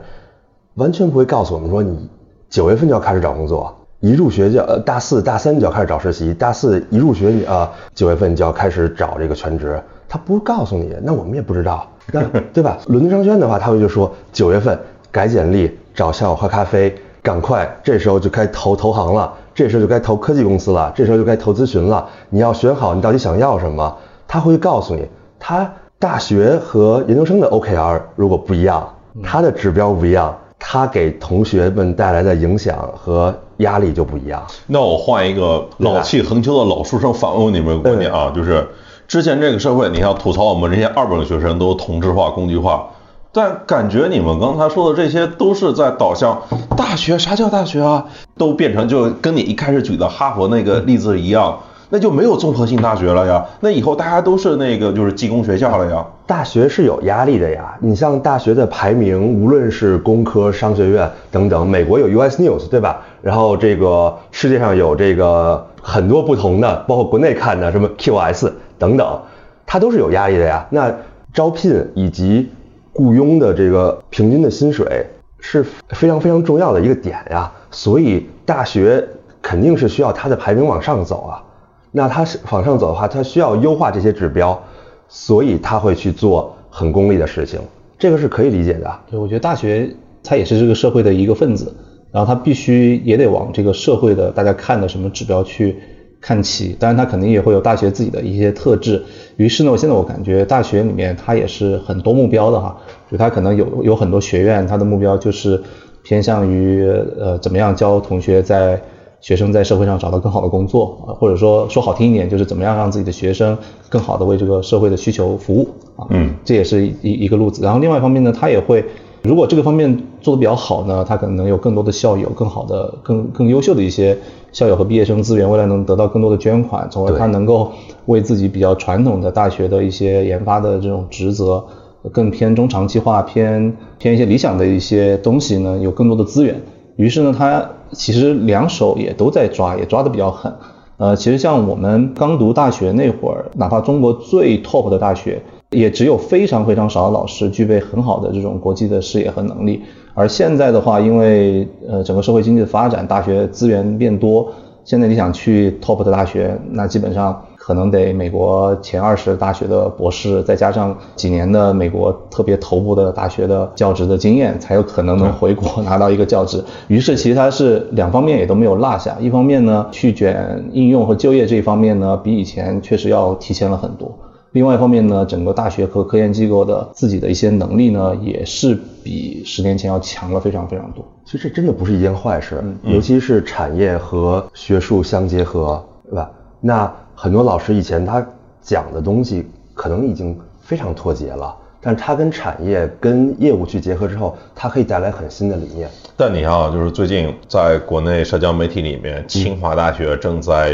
完全不会告诉我们说你九月份就要开始找工作，一入学就要呃大四大三就要开始找实习，大四一入学你啊九月份就要开始找这个全职，他不告诉你，那我们也不知道，那 [laughs] 对吧？伦敦商学院的话，他会就说九月份改简历、找校友喝咖啡，赶快这时候就该投投行了，这时候就该投科技公司了，这时候就该投咨询了，你要选好你到底想要什么，他会告诉你，他大学和研究生的 OKR 如果不一样，他的指标不一样。他给同学们带来的影响和压力就不一样。那我换一个老气横秋的老书生反问你们一个观点啊，就是之前这个社会，你像吐槽我们这些二本学生都同质化、工具化，但感觉你们刚才说的这些都是在导向大学，啥叫大学啊？都变成就跟你一开始举的哈佛那个例子一样，那就没有综合性大学了呀。那以后大家都是那个就是技工学校了呀。大学是有压力的呀，你像大学的排名，无论是工科、商学院等等，美国有 US News 对吧？然后这个世界上有这个很多不同的，包括国内看的什么 QS 等等，它都是有压力的呀。那招聘以及雇佣的这个平均的薪水是非常非常重要的一个点呀，所以大学肯定是需要它的排名往上走啊。那它是往上走的话，它需要优化这些指标。所以他会去做很功利的事情，这个是可以理解的。对，我觉得大学它也是这个社会的一个分子，然后它必须也得往这个社会的大家看的什么指标去看齐。当然，它肯定也会有大学自己的一些特质。于是呢，我现在我感觉大学里面它也是很多目标的哈，就它可能有有很多学院，它的目标就是偏向于呃怎么样教同学在。学生在社会上找到更好的工作啊，或者说说好听一点，就是怎么样让自己的学生更好的为这个社会的需求服务啊，嗯，这也是一一个路子。然后另外一方面呢，他也会，如果这个方面做得比较好呢，他可能能有更多的校友，更好的、更更优秀的一些校友和毕业生资源，未来能得到更多的捐款，从而他能够为自己比较传统的大学的一些研发的这种职责，更偏中长期化、偏偏一些理想的一些东西呢，有更多的资源。于是呢，他其实两手也都在抓，也抓得比较狠。呃，其实像我们刚读大学那会儿，哪怕中国最 top 的大学，也只有非常非常少的老师具备很好的这种国际的视野和能力。而现在的话，因为呃整个社会经济的发展，大学资源变多，现在你想去 top 的大学，那基本上。可能得美国前二十大学的博士，再加上几年的美国特别头部的大学的教职的经验，才有可能能回国拿到一个教职。于是其实它是两方面也都没有落下。一方面呢，去卷应用和就业这一方面呢，比以前确实要提前了很多。另外一方面呢，整个大学和科研机构的自己的一些能力呢，也是比十年前要强了非常非常多。其实这真的不是一件坏事，尤其是产业和学术相结合，对吧？那很多老师以前他讲的东西可能已经非常脱节了，但他跟产业、跟业务去结合之后，它可以带来很新的理念。但你看啊，就是最近在国内社交媒体里面，清华大学正在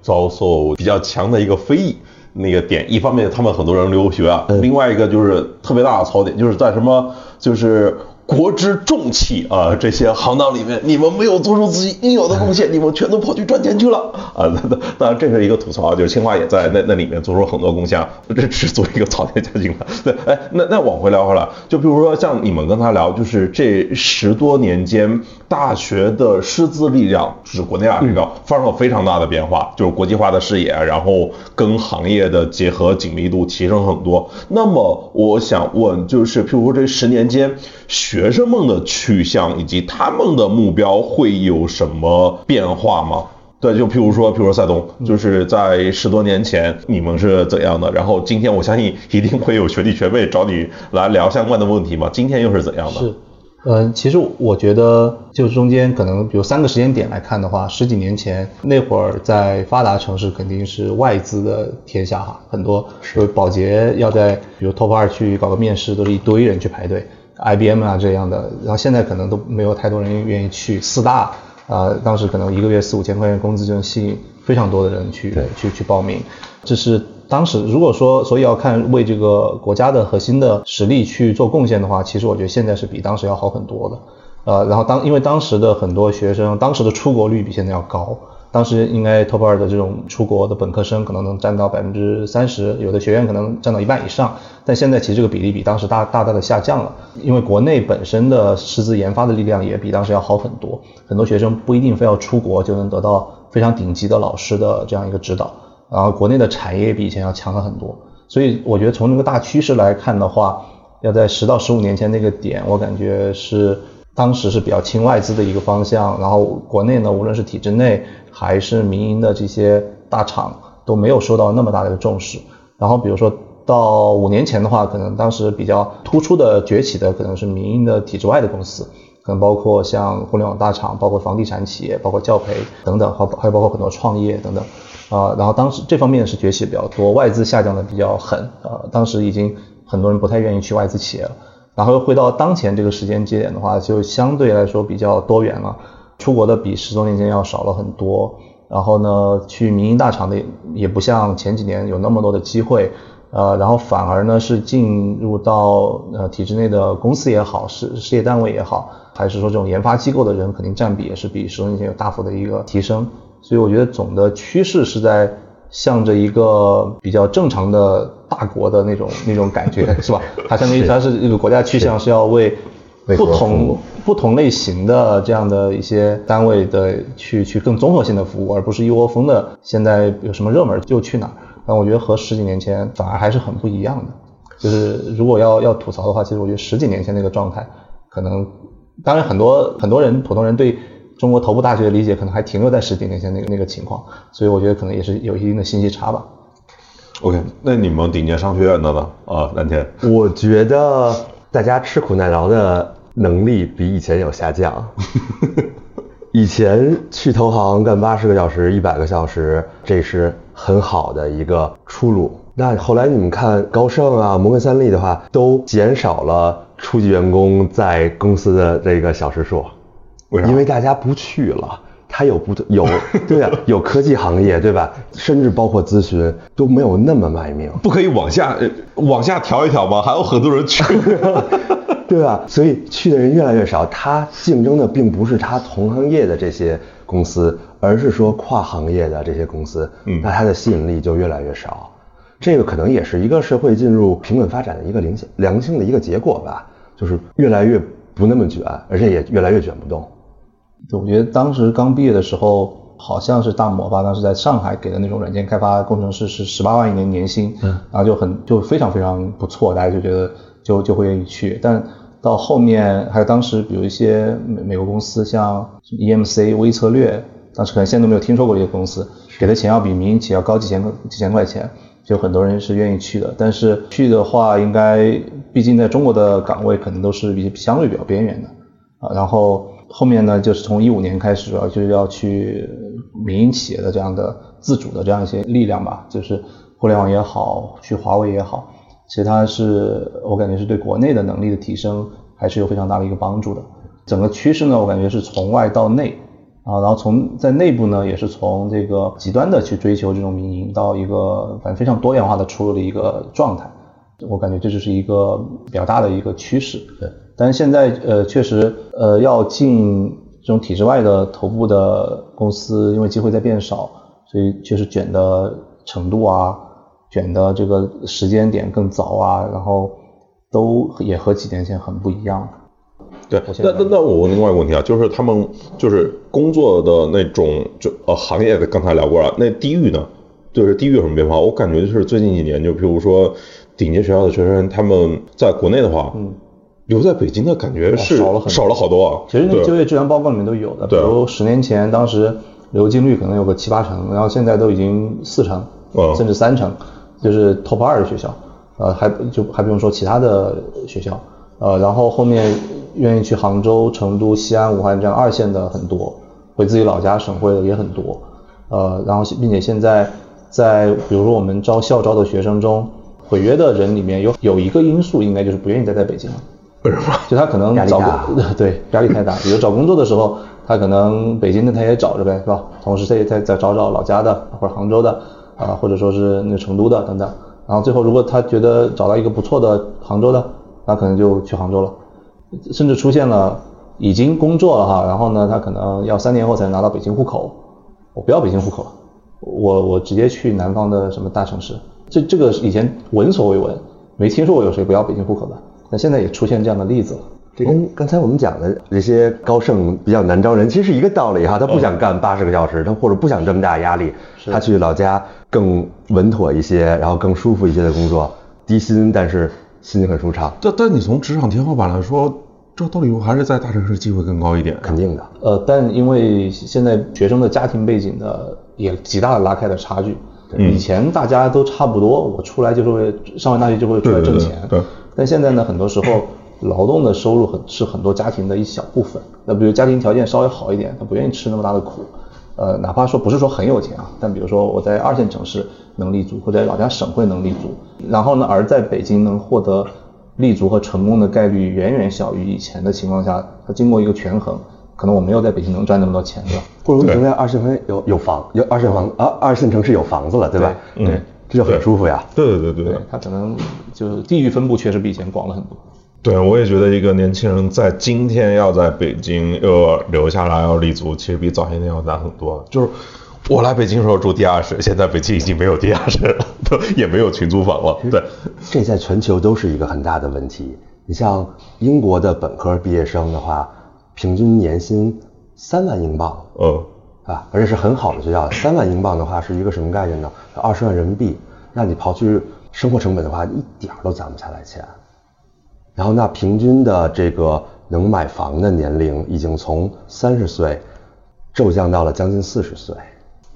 遭受比较强的一个非议。那个点，一方面他们很多人留学啊，另外一个就是特别大的槽点，就是在什么，就是。国之重器啊，这些行当里面，你们没有做出自己应有的贡献，你们全都跑去赚钱去了 [laughs] 啊！当当然，这是一个吐槽，就是清华也在那那里面做出很多贡献，这只做一个草台家进来。[laughs] 对，哎，那那往回聊回来，就比如说像你们跟他聊，就是这十多年间，大学的师资力量，就是国内啊这个发生了非常大的变化，就是国际化的视野，然后跟行业的结合紧密度提升很多。那么我想问，就是譬如说这十年间学学生们的去向以及他们的目标会有什么变化吗？对，就譬如说，譬如说赛东，就是在十多年前你们是怎样的？然后今天我相信一定会有学弟学妹找你来聊相关的问题嘛？今天又是怎样的？是，嗯，其实我觉得就中间可能比如三个时间点来看的话，十几年前那会儿在发达城市肯定是外资的天下哈，很多是。保洁要在比如 top 二去搞个面试，都是一堆人去排队。IBM 啊这样的，然后现在可能都没有太多人愿意去四大啊，当时可能一个月四五千块钱工资就能吸引非常多的人去去去报名，这是当时如果说所以要看为这个国家的核心的实力去做贡献的话，其实我觉得现在是比当时要好很多的，呃，然后当因为当时的很多学生当时的出国率比现在要高。当时应该 top 二的这种出国的本科生可能能占到百分之三十，有的学院可能占到一半以上。但现在其实这个比例比当时大大大的下降了，因为国内本身的师资研发的力量也比当时要好很多。很多学生不一定非要出国就能得到非常顶级的老师的这样一个指导，然后国内的产业比以前要强了很多。所以我觉得从这个大趋势来看的话，要在十到十五年前那个点，我感觉是当时是比较轻外资的一个方向。然后国内呢，无论是体制内。还是民营的这些大厂都没有受到那么大的重视。然后，比如说到五年前的话，可能当时比较突出的崛起的可能是民营的体制外的公司，可能包括像互联网大厂，包括房地产企业，包括教培等等，还还有包括很多创业等等。啊，然后当时这方面是崛起比较多，外资下降的比较狠。啊，当时已经很多人不太愿意去外资企业了。然后回到当前这个时间节点的话，就相对来说比较多元了。出国的比十多年前要少了很多，然后呢，去民营大厂的也不像前几年有那么多的机会，呃，然后反而呢是进入到呃体制内的公司也好，事事业单位也好，还是说这种研发机构的人，肯定占比也是比十多年前有大幅的一个提升，所以我觉得总的趋势是在向着一个比较正常的大国的那种那种感觉，[laughs] 是吧？它相当于它是一个国家趋向是要为。不同不同类型的这样的一些单位的去去更综合性的服务，而不是一窝蜂的。现在有什么热门就去哪儿。但我觉得和十几年前反而还是很不一样的。就是如果要要吐槽的话，其实我觉得十几年前那个状态，可能当然很多很多人普通人对中国头部大学的理解，可能还停留在十几年前那个那个情况。所以我觉得可能也是有一定的信息差吧。OK，那你们顶尖商学院的呢？啊，蓝天，我觉得大家吃苦耐劳的。能力比以前有下降，[laughs] 以前去投行干八十个小时、一百个小时，这是很好的一个出路。那后来你们看高盛啊、摩根三利的话，都减少了初级员工在公司的这个小时数，为？因为大家不去了，他有不有 [laughs] 对啊，有科技行业对吧？甚至包括咨询都没有那么卖命。不可以往下往下调一调吗？还有很多人去。[laughs] 对吧？所以去的人越来越少，他竞争的并不是他同行业的这些公司，而是说跨行业的这些公司。嗯，那它的吸引力就越来越少。这个可能也是一个社会进入平稳发展的一个良性良性的一个结果吧，就是越来越不那么卷，而且也越来越卷不动。对，我觉得当时刚毕业的时候，好像是大摩吧，当时在上海给的那种软件开发工程师是十八万一年年薪，嗯，然后就很就非常非常不错，大家就觉得就就会愿意去，但。到后面还有当时，比如一些美美国公司，像 EMC 微策略，当时可能现在都没有听说过这些公司，给的钱要比民营企业要高几千块几千块钱，就很多人是愿意去的。但是去的话，应该毕竟在中国的岗位可能都是比相对比较边缘的啊。然后后面呢，就是从一五年开始，主要就是要去民营企业的这样的自主的这样一些力量吧，就是互联网也好，去华为也好。其实它是我感觉是对国内的能力的提升还是有非常大的一个帮助的。整个趋势呢，我感觉是从外到内啊，然后从在内部呢，也是从这个极端的去追求这种民营，到一个反正非常多元化的出入的一个状态。我感觉这就是一个比较大的一个趋势。对，但是现在呃，确实呃，要进这种体制外的头部的公司，因为机会在变少，所以确实卷的程度啊，卷的这个时间点更早啊，然后都也和几年前很不一样。对，那那那我问另外一个问题啊，就是他们就是工作的那种就呃行业的，刚才聊过了，那地域呢，就是地域有什么变化？我感觉就是最近几年，就比如说顶级学校的学生，他们在国内的话，嗯，留在北京的感觉是少了很多少了好多啊。其实那个就业质量报告里面都有的，比如十年前当时留京率可能有个七八成，然后现在都已经四成，嗯甚至三成，就是 top 二的学校，呃，还就还不用说其他的学校，呃，然后后面愿意去杭州、成都、西安、武汉这样二线的很多，回自己老家省会的也很多，呃，然后并且现在在比如说我们招校招的学生中，毁约的人里面有有一个因素，应该就是不愿意待在北京了。为什么？就他可能找压力大工 [laughs] 对压力太大，比如找工作的时候，他可能北京的他也找着呗，是吧？同时他也再再找找老家的或者杭州的啊、或者说是那成都的等等。然后最后如果他觉得找到一个不错的杭州的，那可能就去杭州了。甚至出现了已经工作了哈，然后呢，他可能要三年后才能拿到北京户口，我不要北京户口了，我我直接去南方的什么大城市。这这个以前闻所未闻，没听说过有谁不要北京户口的，那现在也出现这样的例子了。这跟刚才我们讲的这些高盛比较难招人，其实是一个道理哈。他不想干八十个小时，他或者不想这么大压力，他去老家更稳妥一些，然后更舒服一些的工作，低薪但是心情很舒畅，但但你从职场天花板来说，这到底还是在大城市机会更高一点。肯定的。呃，但因为现在学生的家庭背景呢也极大的拉开了差距。嗯以前大家都差不多，我出来就是为上完大学就会出来对对对挣钱。对但现在呢，很多时候劳动的收入很是很多家庭的一小部分。那比如家庭条件稍微好一点，他不愿意吃那么大的苦。呃，哪怕说不是说很有钱啊，但比如说我在二线城市能立足，或者在老家省会能立足，然后呢，而在北京能获得立足和成功的概率远远小于以前的情况下，它经过一个权衡，可能我没有在北京能赚那么多钱的。或者说在二线城市有有房有二线房啊，二线城市有房子了，对吧？对对这就很舒服呀。对对对对对，它可能就是地域分布确实比以前广了很多。对，我也觉得一个年轻人在今天要在北京要留下来要立足，其实比早些年要难很多。就是我来北京的时候住地下室，现在北京已经没有地下室了，都也没有群租房了。对，这在全球都是一个很大的问题。你像英国的本科毕业生的话，平均年薪三万英镑嗯，啊，而且是很好的学校。三万英镑的话是一个什么概念呢？二十万人民币，让你刨去生活成本的话，一点儿都攒不下来钱。然后那平均的这个能买房的年龄已经从三十岁骤降到了将近四十岁，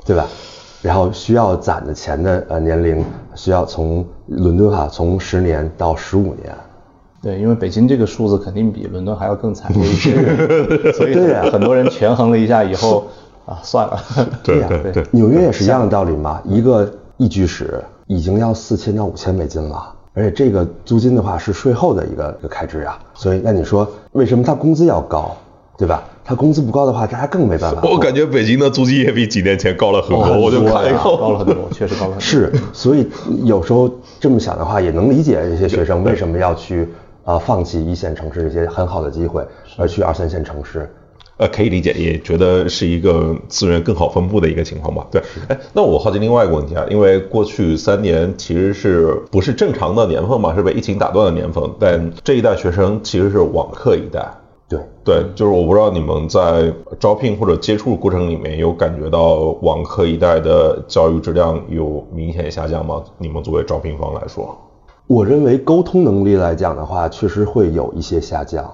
对吧？然后需要攒的钱的呃年龄需要从伦敦哈从十年到十五年，对，因为北京这个数字肯定比伦敦还要更惨。烈一些，所以对呀。很多人权衡了一下以后啊，算了。呀对对对。纽约也是一样的道理嘛，一个一居室已经要四千到五千美金了，而且这个租金的话是税后的一个一个开支呀，所以那你说为什么他工资要高，对吧？他工资不高的话，大家更没办法。我感觉北京的租金也比几年前高了很多，哦我就很多呀看了以后，高了很多，确实高了很多。是，[laughs] 所以有时候这么想的话，也能理解一些学生为什么要去啊、呃放弃一线城市这些很好的机会，而去二三线城市。呃，可以理解，也觉得是一个资源更好分布的一个情况吧。对，哎，那我好奇另外一个问题啊，因为过去三年其实是不是正常的年份嘛，是被疫情打断的年份，但这一代学生其实是网课一代。对，对，就是我不知道你们在招聘或者接触过程里面有感觉到网课一代的教育质量有明显下降吗？你们作为招聘方来说，我认为沟通能力来讲的话，确实会有一些下降，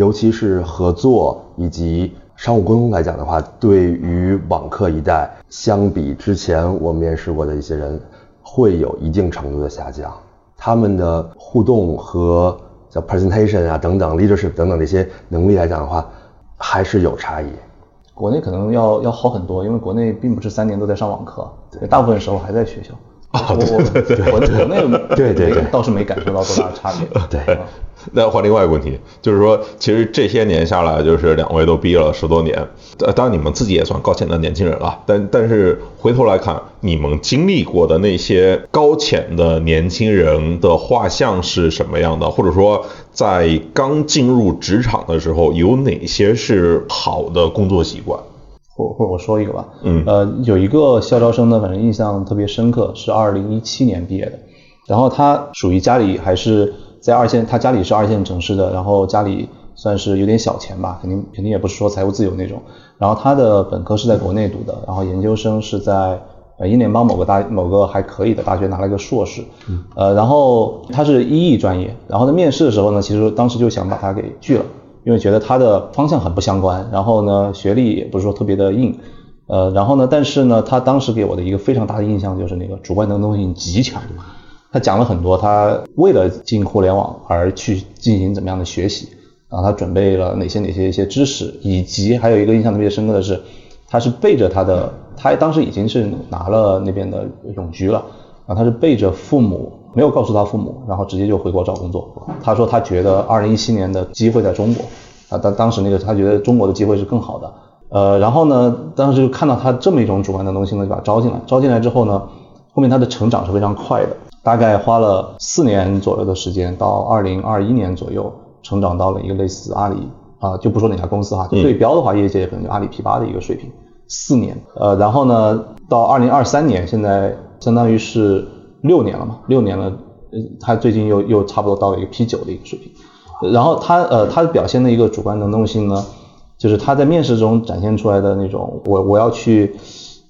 尤其是合作以及商务沟通来讲的话，对于网课一代相比之前我面试过的一些人，会有一定程度的下降。他们的互动和叫 presentation 啊等等 leadership 等等这些能力来讲的话，还是有差异。国内可能要要好很多，因为国内并不是三年都在上网课，大部分时候还在学校。我我我那个 [laughs] 对对对倒是没感受到多大的差别。对，那换另外一个问题，就是说，其实这些年下来，就是两位都毕业了十多年，呃，当然你们自己也算高潜的年轻人了，但但是回头来看，你们经历过的那些高潜的年轻人的画像是什么样的？或者说，在刚进入职场的时候，有哪些是好的工作习惯？或或者我说一个吧，嗯。呃，有一个校招生呢，反正印象特别深刻，是二零一七年毕业的，然后他属于家里还是在二线，他家里是二线城市的，然后家里算是有点小钱吧，肯定肯定也不是说财务自由那种，然后他的本科是在国内读的，然后研究生是在呃英联邦某个大某个还可以的大学拿了一个硕士，呃，然后他是一艺专业，然后呢面试的时候呢，其实当时就想把他给拒了。因为觉得他的方向很不相关，然后呢，学历也不是说特别的硬，呃，然后呢，但是呢，他当时给我的一个非常大的印象就是那个主观能动性极强。他讲了很多，他为了进互联网而去进行怎么样的学习，然后他准备了哪些哪些一些知识，以及还有一个印象特别深刻的是，他是背着他的，他当时已经是拿了那边的永居了，然后他是背着父母。没有告诉他父母，然后直接就回国找工作。他说他觉得二零一七年的机会在中国，啊，当当时那个他觉得中国的机会是更好的。呃，然后呢，当时就看到他这么一种主观的东西呢，就把他招进来。招进来之后呢，后面他的成长是非常快的，大概花了四年左右的时间，到二零二一年左右，成长到了一个类似阿里啊，就不说哪家公司哈，就对标的话，业界可能就阿里 P 八的一个水平。四年，呃，然后呢，到二零二三年，现在相当于是。六年了嘛，六年了，呃，他最近又又差不多到了一个 P 九的一个水平，然后他呃，他表现的一个主观能动性呢，就是他在面试中展现出来的那种，我我要去，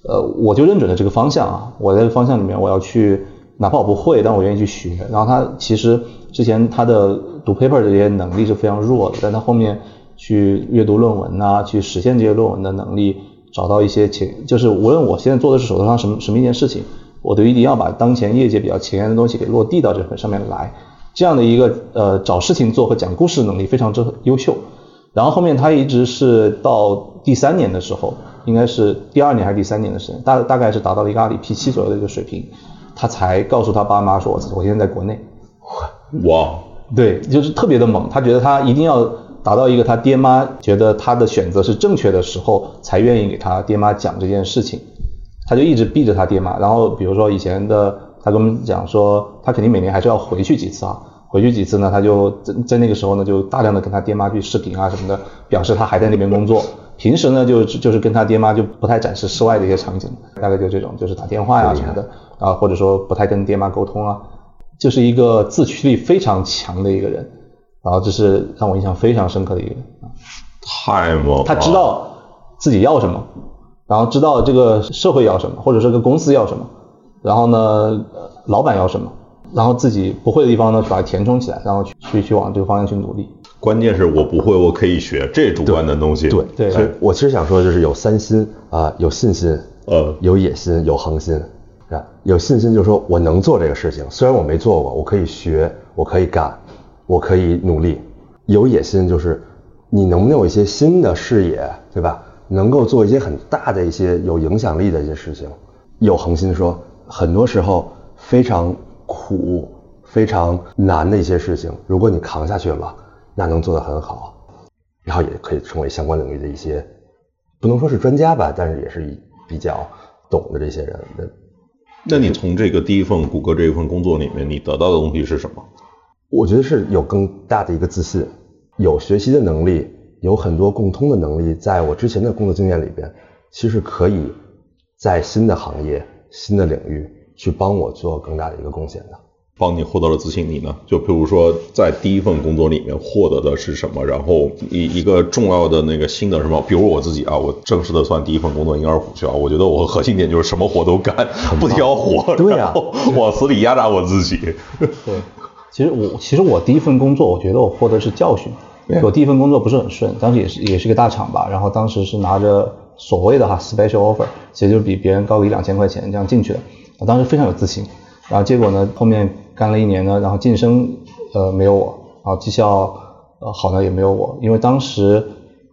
呃，我就认准了这个方向啊，我在这个方向里面我要去，哪怕我不会，但我愿意去学。然后他其实之前他的读 paper 的这些能力是非常弱的，但他后面去阅读论文啊，去实现这些论文的能力，找到一些前，就是无论我现在做的是手头上什么什么一件事情。我都一定要把当前业界比较前沿的东西给落地到这份上面来，这样的一个呃找事情做和讲故事能力非常之优秀。然后后面他一直是到第三年的时候，应该是第二年还是第三年的时间，大大概是达到了一个阿里 P 七左右的一个水平，他才告诉他爸妈说，我我现在在国内。哇，[laughs] 对，就是特别的猛，他觉得他一定要达到一个他爹妈觉得他的选择是正确的时候，才愿意给他爹妈讲这件事情。他就一直逼着他爹妈，然后比如说以前的，他跟我们讲说，他肯定每年还是要回去几次啊，回去几次呢，他就在在那个时候呢，就大量的跟他爹妈去视频啊什么的，表示他还在那边工作。平时呢，就就是跟他爹妈就不太展示室外的一些场景，大概就这种，就是打电话呀什么的啊，或者说不太跟爹妈沟通啊，就是一个自驱力非常强的一个人，然后这是让我印象非常深刻的一个人。啊，太猛了，他知道自己要什么。然后知道这个社会要什么，或者这个公司要什么，然后呢，老板要什么，然后自己不会的地方呢，把它填充起来，然后去去去往这个方向去努力。关键是我不会，我可以学，这主观的东西。对对。所以我其实想说的就是有三心啊，有信心，呃，有野心，有恒心，是吧？有信心就是说我能做这个事情，虽然我没做过，我可以学，我可以干，我可以努力。有野心就是你能不能有一些新的视野，对吧？能够做一些很大的一些有影响力的一些事情，有恒心说，很多时候非常苦、非常难的一些事情，如果你扛下去了，那能做得很好，然后也可以成为相关领域的一些，不能说是专家吧，但是也是比较懂的这些人。那你从这个第一份谷歌这一份工作里面，你得到的东西是什么？我觉得是有更大的一个自信，有学习的能力。有很多共通的能力，在我之前的工作经验里边，其实可以在新的行业、新的领域去帮我做更大的一个贡献的。帮你获得了自信，你呢？就比如说在第一份工作里面获得的是什么？然后一一个重要的那个新的什么？比如我自己啊，我正式的算第一份工作应该是虎啸，我觉得我核心点就是什么活都干，[laughs] 不挑活，对呀，往死里压榨我自己。[laughs] 对，其实我其实我第一份工作，我觉得我获得是教训。我第一份工作不是很顺，当时也是也是个大厂吧，然后当时是拿着所谓的哈 special offer，其实就是比别人高个一两千块钱这样进去的，我当时非常有自信，然后结果呢后面干了一年呢，然后晋升呃没有我，然后绩效呃好呢也没有我，因为当时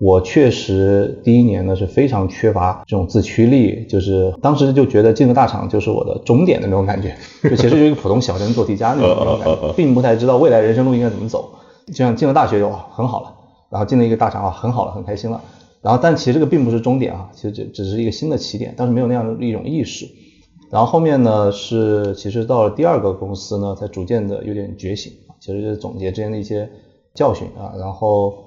我确实第一年呢是非常缺乏这种自驱力，就是当时就觉得进了大厂就是我的终点的那种感觉，就其实就是一个普通小镇做题家那种那种感觉，[laughs] 并不太知道未来人生路应该怎么走。就像进了大学就很好了，然后进了一个大厂啊很好了，很开心了。然后但其实这个并不是终点啊，其实只只是一个新的起点，当时没有那样的一种意识。然后后面呢是其实到了第二个公司呢，才逐渐的有点觉醒，其实就是总结之前的一些教训啊，然后。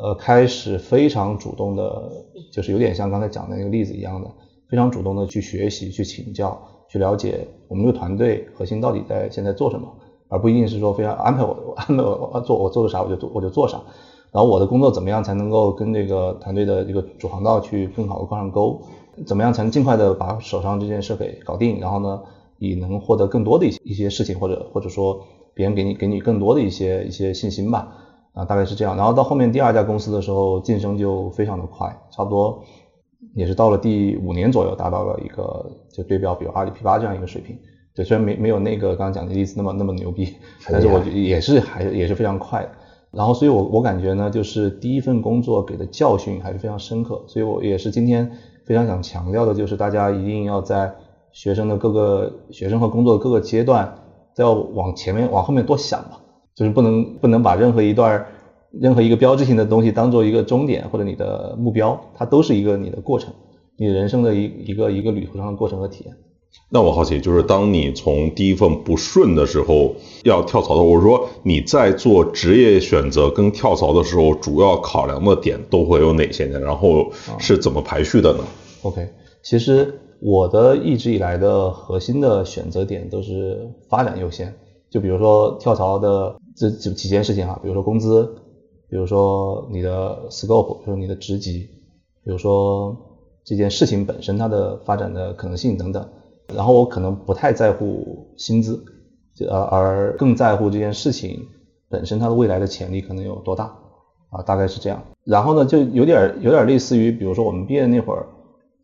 呃，开始非常主动的，就是有点像刚才讲的那个例子一样的，非常主动的去学习、去请教、去了解我们这个团队核心到底在现在做什么，而不一定是说非要安排我 [laughs] 安排我做我做的啥我就做我就做啥，然后我的工作怎么样才能够跟这个团队的这个主航道去更好的挂上钩，怎么样才能尽快的把手上这件事给搞定，然后呢，以能获得更多的一些一些事情，或者或者说别人给你给你更多的一些一些信心吧。啊，大概是这样。然后到后面第二家公司的时候，晋升就非常的快，差不多也是到了第五年左右，达到了一个就对标，比如阿里 P 八这样一个水平。对，虽然没没有那个刚刚讲的例子那么那么牛逼，但是我也是还也是非常快的。然后，所以我我感觉呢，就是第一份工作给的教训还是非常深刻。所以我也是今天非常想强调的，就是大家一定要在学生的各个学生和工作的各个阶段，都要往前面往后面多想嘛。就是不能不能把任何一段任何一个标志性的东西当做一个终点或者你的目标，它都是一个你的过程，你人生的一一个一个旅途上的过程和体验。那我好奇，就是当你从第一份不顺的时候要跳槽的，我说你在做职业选择跟跳槽的时候，主要考量的点都会有哪些呢？然后是怎么排序的呢？OK，其实我的一直以来的核心的选择点都是发展优先。就比如说跳槽的这几几件事情啊，比如说工资，比如说你的 scope，比如说你的职级，比如说这件事情本身它的发展的可能性等等。然后我可能不太在乎薪资，而而更在乎这件事情本身它的未来的潜力可能有多大啊，大概是这样。然后呢，就有点有点类似于，比如说我们毕业那会儿，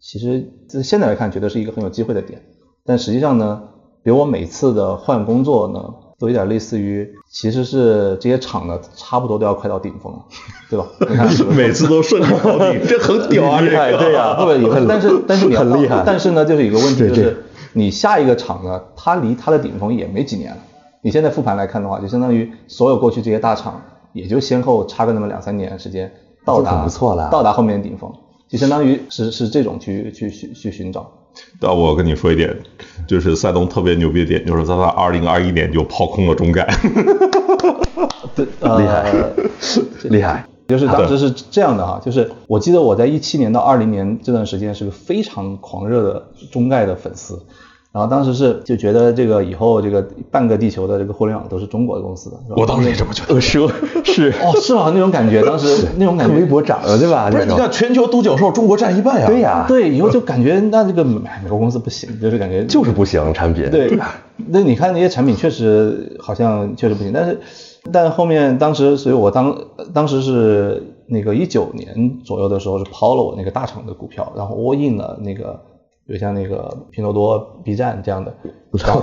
其实现在来看觉得是一个很有机会的点，但实际上呢。比如我每次的换工作呢，都有点类似于，其实是这些厂呢，差不多都要快到顶峰了，对吧？[laughs] 你看，每次都顺利到顶，这很屌啊！厉 [laughs] 害，对呀，不不，但是但是你很厉害，但是呢，就是一个问题，就是你下一个厂呢，它离它的顶峰也没几年了。你现在复盘来看的话，就相当于所有过去这些大厂，也就先后差个那么两三年时间到达，不错了，到达后面的顶峰，就相当于是是这种去去去去寻找。但我跟你说一点，就是赛东特别牛逼的点，就是他在二零二一年就抛空了中概，[laughs] 对，厉害，厉害。就是当时是这样的哈，就是我记得我在一七年到二零年这段时间是个非常狂热的中概的粉丝。然后当时是就觉得这个以后这个半个地球的这个互联网都是中国的公司的，我当时也这么觉得，是是 [laughs] 哦，是吧？那种感觉，当时那种感觉，微博涨了对吧？不是，你看全球独角兽，中国占一半呀。对呀，对，以后就感觉那这个美国公司不行，就是感觉就是不行产品。对，那你看那些产品确实好像确实不行，但是但后面当时，所以我当当时是那个一九年左右的时候是抛了我那个大厂的股票，然后 all in 了那个。有像那个拼多多、B 站这样的，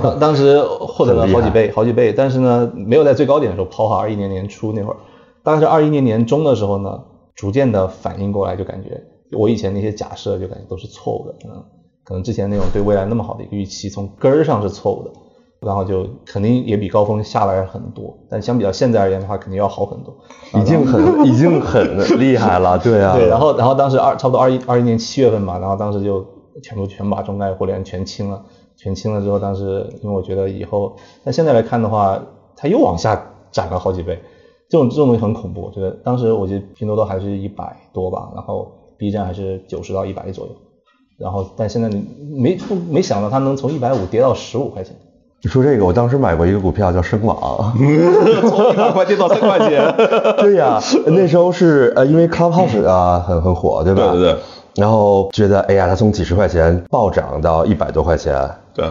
当当时获得了好几倍、好几倍，但是呢，没有在最高点的时候抛哈。二一年年初那会儿，大概是二一年年中的时候呢，逐渐的反应过来，就感觉我以前那些假设就感觉都是错误的，嗯，可能之前那种对未来那么好的一个预期，从根儿上是错误的，然后就肯定也比高峰下来很多，但相比较现在而言的话，肯定要好很多，已经很已经很厉害了，对啊，[laughs] 对，然后然后当时二差不多二一二一年七月份嘛，然后当时就。全部全把中概互联全清了，全清了之后，当时因为我觉得以后，但现在来看的话，它又往下涨了好几倍，这种这种东西很恐怖。我觉得当时我觉得拼多多还是一百多吧，然后 B 站还是九十到一百左右，然后但现在你没没想到它能从一百五跌到十五块钱。你说这个，我当时买过一个股票叫深网，[laughs] 从一百块跌到三块钱。对呀，那时候是呃因为 Clubhouse 啊很很火，对吧？对对对。然后觉得，哎呀，它从几十块钱暴涨到一百多块钱，对，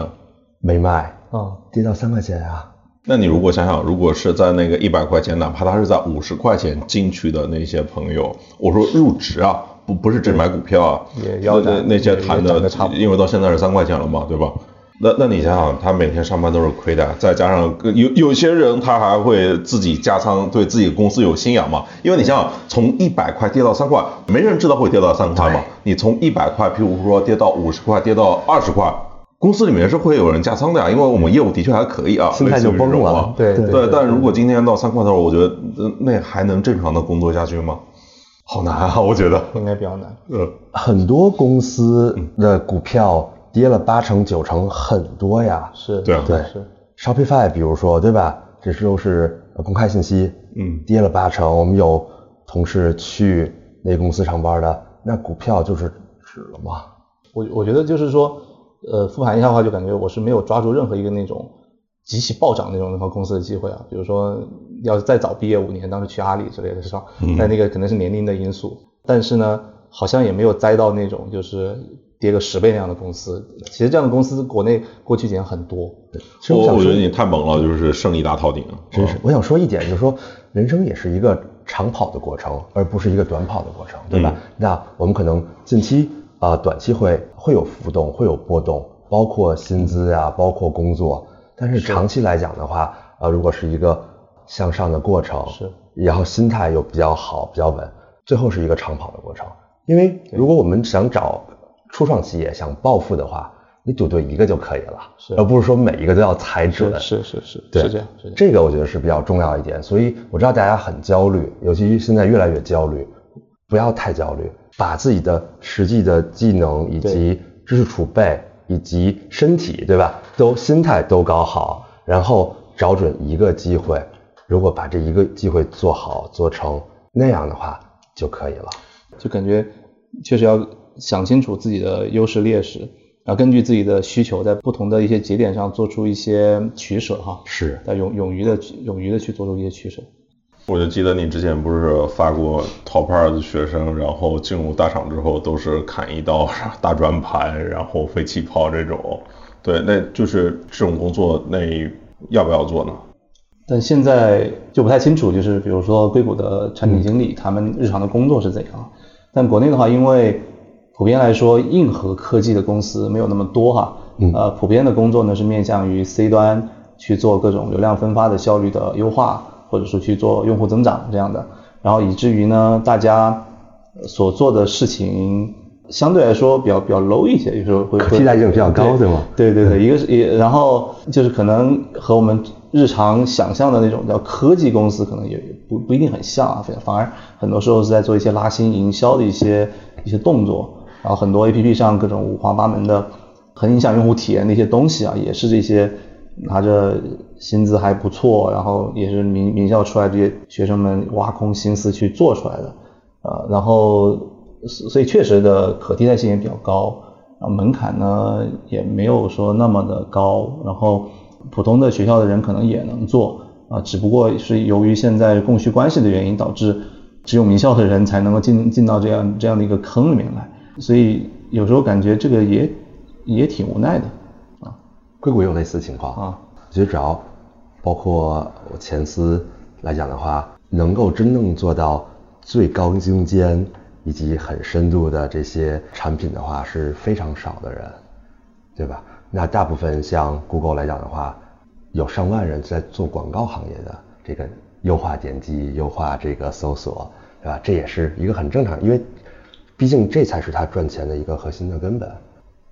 没卖，啊，跌到三块钱啊。那你如果想想，如果是在那个一百块钱，哪怕他是在五十块钱进去的那些朋友，我说入职啊，不不是只买股票啊，也要那那些谈的，因为到现在是三块钱了嘛，对吧？那那你想想，他每天上班都是亏的，再加上有有些人他还会自己加仓，对自己公司有信仰嘛。因为你想想，从一百块跌到三块，没人知道会跌到三块嘛。你从一百块，譬如说跌到五十块，跌到二十块，公司里面是会有人加仓的呀，因为我们业务的确还可以啊，心态就崩了。对对。但如果今天到三块头，我觉得那还能正常的工作下去吗？好难啊，我觉得应该比较难。呃，很多公司的股票。跌了八成九成，很多呀。是，对对是。Shopify，比如说，对吧？这是都是公开信息。嗯。跌了八成，我们有同事去那公司上班的，那股票就是止了吗？我我觉得就是说，呃，复盘一下的话，就感觉我是没有抓住任何一个那种极其暴涨那种那种公司的机会啊。比如说，要是再早毕业五年，当时去阿里之类的，是吧？但那个可能是年龄的因素。但是呢，好像也没有栽到那种就是。跌个十倍那样的公司，其实这样的公司国内过去几年很多。我我觉得你太猛了，就是胜利大套顶。真是，我想说一点，就是说人生也是一个长跑的过程，而不是一个短跑的过程，对吧？那我们可能近期啊，短期会会有浮动，会有波动，包括薪资啊，包括工作。但是长期来讲的话，呃，如果是一个向上的过程，是，然后心态又比较好、比较稳，最后是一个长跑的过程。因为如果我们想找初创企业想暴富的话，你赌对一个就可以了，而不是说每一个都要踩准。是是是，对，是这样。这个我觉得是比较重要一点。所以我知道大家很焦虑，尤其现在越来越焦虑，不要太焦虑，把自己的实际的技能以及知识储备以及身体，对吧，都心态都搞好，然后找准一个机会，如果把这一个机会做好做成，那样的话就可以了。就感觉确实要。想清楚自己的优势劣势，然后根据自己的需求，在不同的一些节点上做出一些取舍哈。是，在勇勇于的勇于的去做出一些取舍。我就记得你之前不是发过 top 二的学生，然后进入大厂之后都是砍一刀、大转盘，然后飞气炮这种。对，那就是这种工作，那要不要做呢？但现在就不太清楚，就是比如说硅谷的产品经理，他们日常的工作是怎样？但国内的话，因为普遍来说，硬核科技的公司没有那么多哈，呃，普遍的工作呢是面向于 C 端去做各种流量分发的效率的优化，或者说去做用户增长这样的，然后以至于呢，大家所做的事情相对来说比较比较 low 一些，有时候会期待性比较高，对吗？对对对，一个是也，然后就是可能和我们日常想象的那种叫科技公司可能也不不一定很像啊，反而很多时候是在做一些拉新营销的一些一些动作。然后很多 A P P 上各种五花八门的，很影响用户体验的一些东西啊，也是这些拿着薪资还不错，然后也是名名校出来这些学生们挖空心思去做出来的，呃，然后所以确实的可替代性也比较高，啊，门槛呢也没有说那么的高，然后普通的学校的人可能也能做，啊，只不过是由于现在供需关系的原因，导致只有名校的人才能够进进到这样这样的一个坑里面来。所以有时候感觉这个也也挺无奈的啊。硅谷也有类似情况啊。我觉得只要包括我前司来讲的话，能够真正做到最高精尖以及很深度的这些产品的话，是非常少的人，对吧？那大部分像 Google 来讲的话，有上万人在做广告行业的这个优化点击、优化这个搜索，对吧？这也是一个很正常，因为。毕竟这才是他赚钱的一个核心的根本，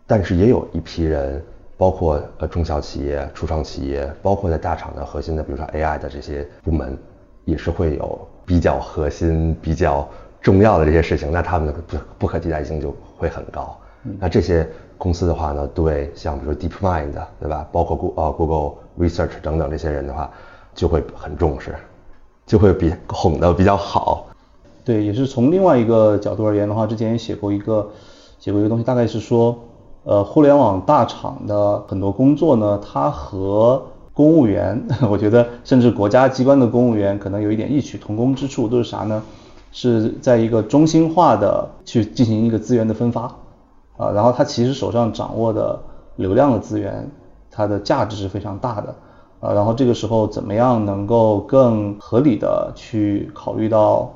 但是也有一批人，包括呃中小企业、初创企业，包括在大厂的核心的，比如说 AI 的这些部门，也是会有比较核心、比较重要的这些事情，那他们的不不可替代性就会很高。那这些公司的话呢，对像比如说 DeepMind 对吧，包括 Google Research 等等这些人的话，就会很重视，就会比哄的比较好。对，也是从另外一个角度而言的话，之前也写过一个写过一个东西，大概是说，呃，互联网大厂的很多工作呢，它和公务员，[laughs] 我觉得甚至国家机关的公务员可能有一点异曲同工之处，都是啥呢？是在一个中心化的去进行一个资源的分发，啊，然后他其实手上掌握的流量的资源，它的价值是非常大的，啊，然后这个时候怎么样能够更合理的去考虑到。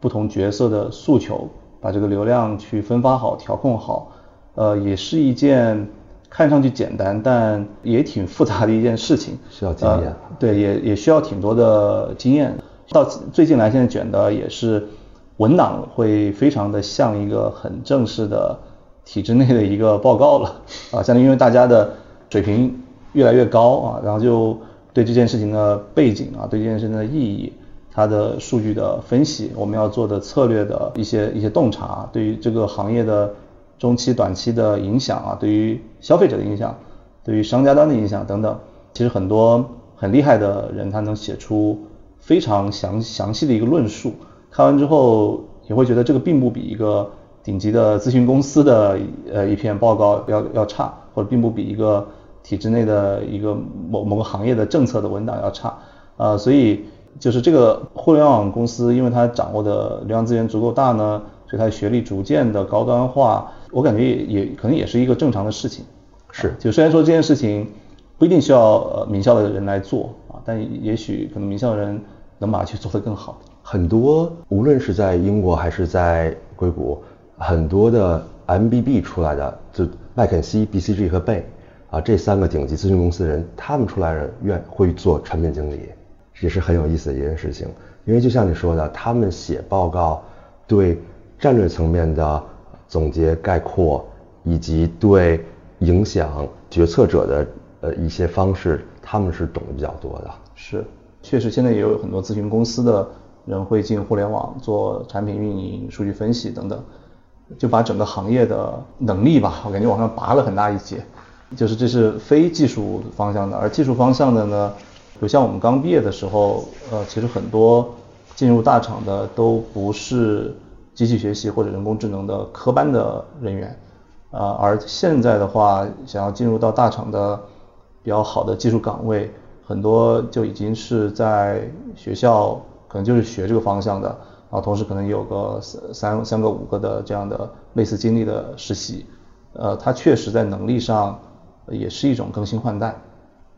不同角色的诉求，把这个流量去分发好、调控好，呃，也是一件看上去简单，但也挺复杂的一件事情，需要经验呃对，也也需要挺多的经验。到最近来，现在卷的也是文档会非常的像一个很正式的体制内的一个报告了啊，相当于因为大家的水平越来越高啊，然后就对这件事情的背景啊，对这件事情的意义。它的数据的分析，我们要做的策略的一些一些洞察，对于这个行业的中期、短期的影响啊，对于消费者的影响，对于商家端的影响等等，其实很多很厉害的人，他能写出非常详详细的一个论述。看完之后，也会觉得这个并不比一个顶级的咨询公司的呃一篇报告要要差，或者并不比一个体制内的一个某某个行业的政策的文档要差。呃，所以。就是这个互联网公司，因为它掌握的流量资源足够大呢，所以它的学历逐渐的高端化，我感觉也也可能也是一个正常的事情。是，就虽然说这件事情不一定需要呃名校的人来做啊，但也许可能名校的人能把它去做得更好。很多无论是在英国还是在硅谷，很多的 MBB 出来的，就麦肯锡、BCG 和贝啊这三个顶级咨询公司的人，他们出来人愿会做产品经理。也是很有意思的一件事情，因为就像你说的，他们写报告，对战略层面的总结概括，以及对影响决策者的呃一些方式，他们是懂得比较多的。是，确实现在也有很多咨询公司的人会进互联网做产品运营、数据分析等等，就把整个行业的能力吧，我感觉往上拔了很大一截。就是这是非技术方向的，而技术方向的呢？就像我们刚毕业的时候，呃，其实很多进入大厂的都不是机器学习或者人工智能的科班的人员，啊，而现在的话，想要进入到大厂的比较好的技术岗位，很多就已经是在学校可能就是学这个方向的，然后同时可能有个三三个五个的这样的类似经历的实习，呃，他确实在能力上也是一种更新换代。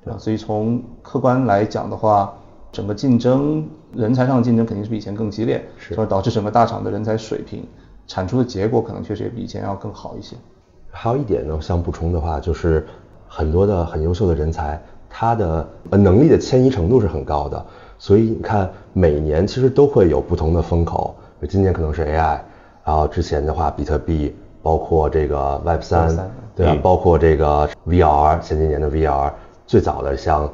对吧？所以从客观来讲的话，整个竞争人才上的竞争肯定是比以前更激烈，是，所以导致整个大厂的人才水平产出的结果可能确实也比以前要更好一些。还有一点呢，想补充的话，就是很多的很优秀的人才，他的能力的迁移程度是很高的，所以你看每年其实都会有不同的风口，今年可能是 AI，然后之前的话比特币，包括这个 Web 三，对吧？包括这个 VR，前几年的 VR。最早的像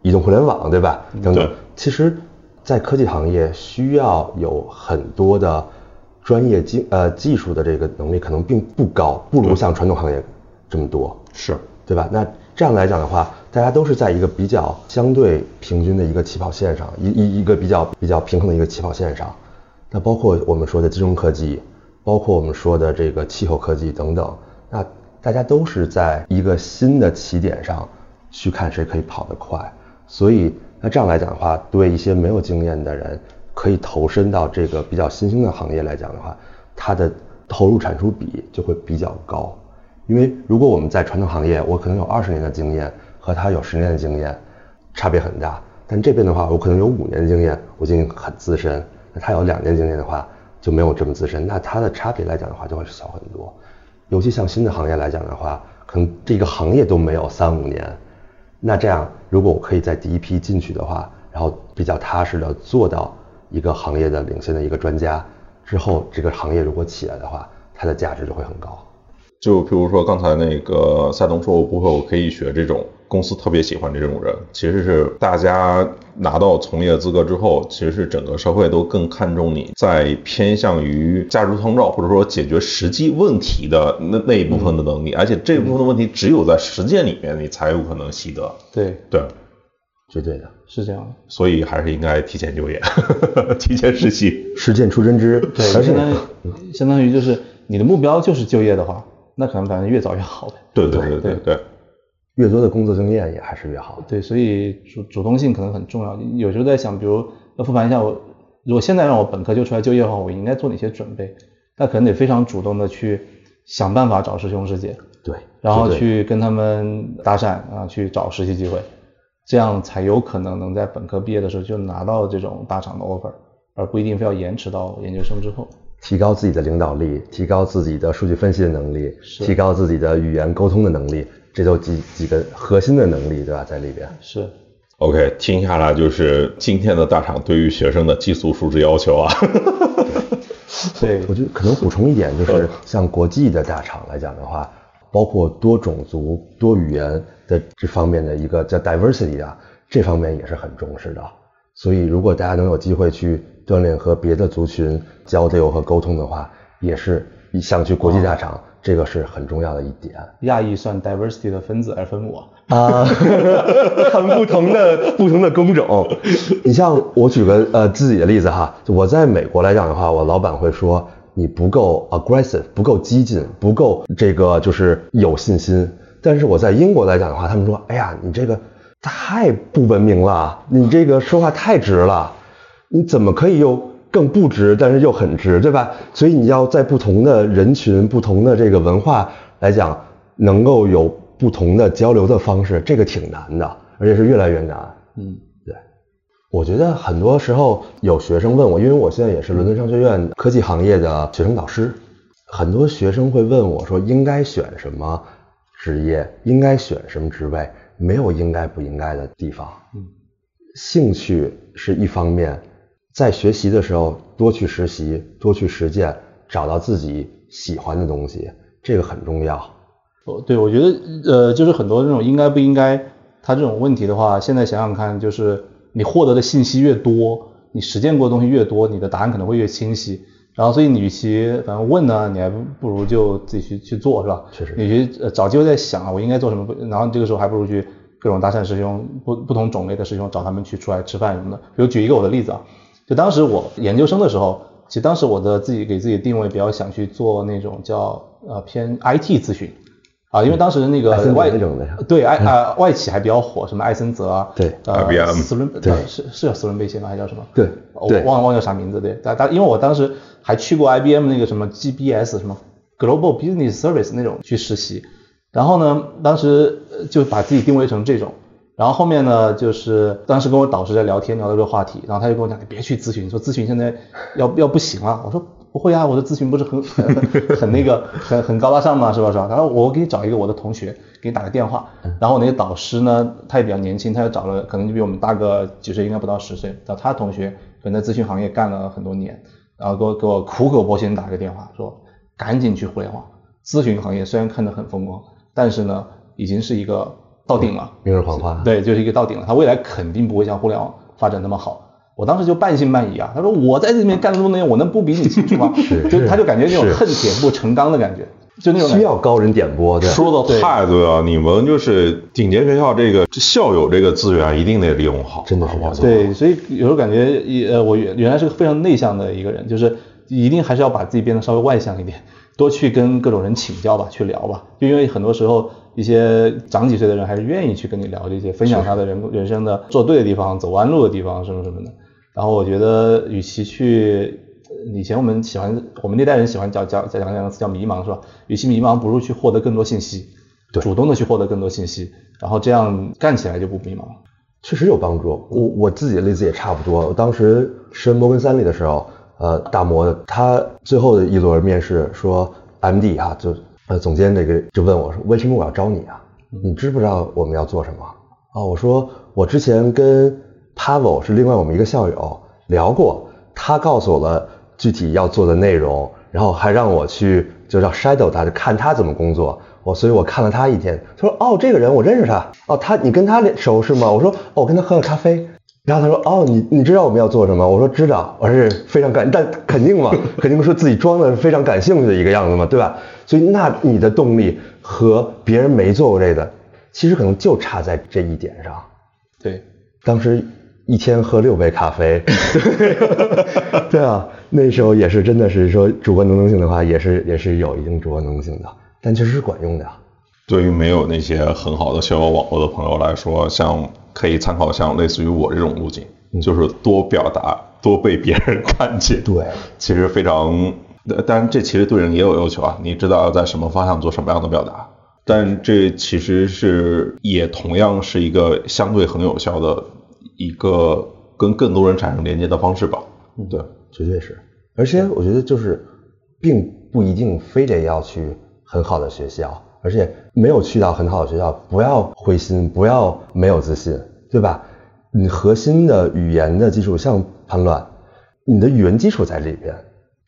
移动互联网，对吧？等等，其实，在科技行业需要有很多的专业技呃技术的这个能力，可能并不高，不如像传统行业这么多，是对吧？那这样来讲的话，大家都是在一个比较相对平均的一个起跑线上，一一一个比较比较平衡的一个起跑线上。那包括我们说的金融科技，包括我们说的这个气候科技等等，那大家都是在一个新的起点上。去看谁可以跑得快，所以那这样来讲的话，对一些没有经验的人，可以投身到这个比较新兴的行业来讲的话，它的投入产出比就会比较高。因为如果我们在传统行业，我可能有二十年的经验，和他有十年的经验，差别很大。但这边的话，我可能有五年的经验，我已经很资深，那他有两年经验的话，就没有这么资深，那他的差别来讲的话，就会小很多。尤其像新的行业来讲的话，可能这个行业都没有三五年。那这样，如果我可以在第一批进去的话，然后比较踏实的做到一个行业的领先的一个专家，之后这个行业如果起来的话，它的价值就会很高。就比如说刚才那个赛东说，我不会，我可以学这种公司特别喜欢这种人，其实是大家拿到从业资格之后，其实是整个社会都更看重你在偏向于价值创造或者说解决实际问题的那那一部分的能力，而且这一部分的问题只有在实践里面你才有可能习得。对。对，绝对的是这样。的，所以还是应该提前就业，[laughs] 提前实习，实践出真知。对，相当于相当于就是你的目标就是就业的话。那可能反正越早越好呗。对对对对。对，越多的工作经验也还是越好。对，所以主主动性可能很重要。有时候在想，比如要复盘一下我，如果现在让我本科就出来就业的话，我应该做哪些准备？那可能得非常主动的去想办法找师兄师姐。对。然后去跟他们搭讪啊，去找实习机会，这样才有可能能在本科毕业的时候就拿到这种大厂的 offer，而不一定非要延迟到研究生之后。提高自己的领导力，提高自己的数据分析的能力，提高自己的语言沟通的能力，这都几几个核心的能力，对吧？在里边。是 OK，听下来就是今天的大厂对于学生的寄宿素质要求啊。对我觉得可能补充一点，就是像国际的大厂来讲的话，包括多种族、多语言的这方面的一个叫 diversity 啊，这方面也是很重视的。所以，如果大家能有机会去锻炼和别的族群交流和沟通的话，也是想去国际大厂，这个是很重要的一点。亚裔算 diversity 的分子还是分母啊？啊，很不同的不同的工种。[laughs] 你像我举个呃自己的例子哈，就我在美国来讲的话，我老板会说你不够 aggressive，不够激进，不够这个就是有信心。但是我在英国来讲的话，他们说，哎呀，你这个太不文明了，你这个说话太直了，你怎么可以又更不值，但是又很值，对吧？所以你要在不同的人群、不同的这个文化来讲，能够有不同的交流的方式，这个挺难的，而且是越来越难。嗯，对，我觉得很多时候有学生问我，因为我现在也是伦敦商学院科技行业的学生导师，很多学生会问我说应该选什么职业，应该选什么职位，没有应该不应该的地方。嗯，兴趣是一方面，在学习的时候多去实习，多去实践，找到自己喜欢的东西，这个很重要。哦，对，我觉得呃，就是很多这种应该不应该，他这种问题的话，现在想想看，就是你获得的信息越多，你实践过的东西越多，你的答案可能会越清晰。然后，所以你与其反正问呢，你还不不如就自己去去做，是吧？确实你去呃找机会在想啊，我应该做什么？然后这个时候还不如去各种搭讪师兄，不不同种类的师兄找他们去出来吃饭什么的。比如举一个我的例子啊，就当时我研究生的时候，其实当时我的自己给自己定位比较想去做那种叫呃偏 IT 咨询。啊，因为当时那个外那种的对艾啊外企还比较火，什么艾森哲啊，对呃 IBM 斯伦对呃是是叫斯伦贝谢吗？还叫什么？对我对忘了忘了叫啥名字，对，但但因为我当时还去过 IBM 那个什么 GBS 什么 Global Business Service 那种去实习，然后呢，当时呃就把自己定位成这种，然后后面呢，就是当时跟我导师在聊天聊到这个话题，然后他就跟我讲，你别去咨询，说咨询现在要要不行了，我说。不会啊，我的咨询不是很很很那个很很高大上吗？是吧？是吧？然后我给你找一个我的同学，给你打个电话。然后我那个导师呢，他也比较年轻，他又找了可能就比我们大个几岁，应该不到十岁，找他同学可能在咨询行业干了很多年，然后给我给我苦口婆心打个电话，说赶紧去互联网咨询行业，虽然看着很风光，但是呢，已经是一个到顶了。明日黄花。对，就是一个到顶了，它未来肯定不会像互联网发展那么好。我当时就半信半疑啊，他说我在这里面干了这么多年，我能不比你清楚吗？[laughs] 是就他就感觉那种恨铁不成钢的感觉，就那种需要高人点拨，对。说的太对了，你们就是顶尖学校这个校友这个资源一定得利用好，真的是好不好对，所以有时候感觉呃，我原原来是个非常内向的一个人，就是一定还是要把自己变得稍微外向一点，多去跟各种人请教吧，去聊吧。就因为很多时候一些长几岁的人还是愿意去跟你聊这些，分享他的人人生的做对的地方、走弯路的地方什么什么的。然后我觉得，与其去呃以前我们喜欢我们那代人喜欢叫叫讲两个词叫迷茫是吧？与其迷茫，不如去获得更多信息，对主动的去获得更多信息，然后这样干起来就不迷茫了。确实有帮助。我我自己的例子也差不多。我当时申摩根三里的时候，呃，大摩他最后的一轮面试说，MD 啊，就呃总监这个就问我说，为什么我要招你啊？你知不知道我们要做什么？啊，我说我之前跟 Pavel 是另外我们一个校友聊过，他告诉我了具体要做的内容，然后还让我去就叫 shadow 他，就看他怎么工作。我所以，我看了他一天，他说：“哦，这个人我认识他。哦，他你跟他熟是吗？”我说：“哦，我跟他喝了咖啡。”然后他说：“哦，你你知道我们要做什么？”我说：“知道。”我是非常感，但肯定嘛，肯定说自己装的非常感兴趣的一个样子嘛，对吧？所以，那你的动力和别人没做过这个，其实可能就差在这一点上。对，当时一天喝六杯咖啡，[laughs] 对啊，那时候也是真的是说主观能动性的话，也是也是有一定主观能动性的，但确实是管用的。对于没有那些很好的校友网络的朋友来说，像可以参考像类似于我这种路径，就是多表达，多被别人看见。对，其实非常，呃当然这其实对人也有要求啊，你知道要在什么方向做什么样的表达，但这其实是也同样是一个相对很有效的一个跟更多人产生连接的方式吧。嗯对，绝对是。而且我觉得就是并不一定非得要去很好的学校，而且没有去到很好的学校，不要灰心，不要没有自信，对吧？你核心的语言的基础，像叛乱，你的语文基础在里边，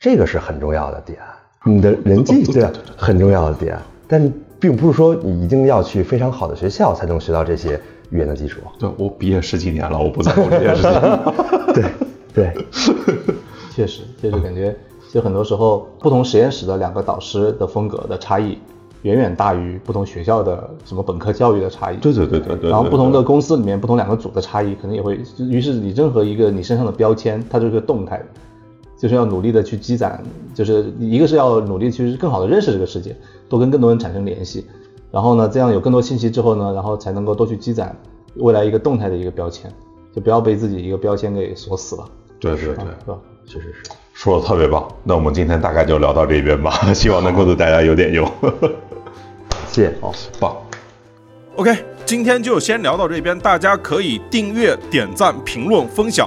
这个是很重要的点。你的人际对很重要的点，但并不是说你一定要去非常好的学校才能学到这些语言的基础。对我毕业十几年了，我不在乎这件事情。对对，[laughs] 确实，确实感觉，其实很多时候不同实验室的两个导师的风格的差异，远远大于不同学校的什么本科教育的差异。对对对对对。然后不同的公司里面，不同两个组的差异，可能也会，于是你任何一个你身上的标签，它就是个动态的。就是要努力的去积攒，就是一个是要努力去更好的认识这个世界，多跟更多人产生联系，然后呢，这样有更多信息之后呢，然后才能够多去积攒未来一个动态的一个标签，就不要被自己一个标签给锁死了。对对对，是吧？确实是，说的特别棒。那我们今天大概就聊到这边吧，[laughs] 希望能够对大家有点用。[laughs] 谢谢，好，棒。OK，今天就先聊到这边，大家可以订阅、点赞、评论、分享。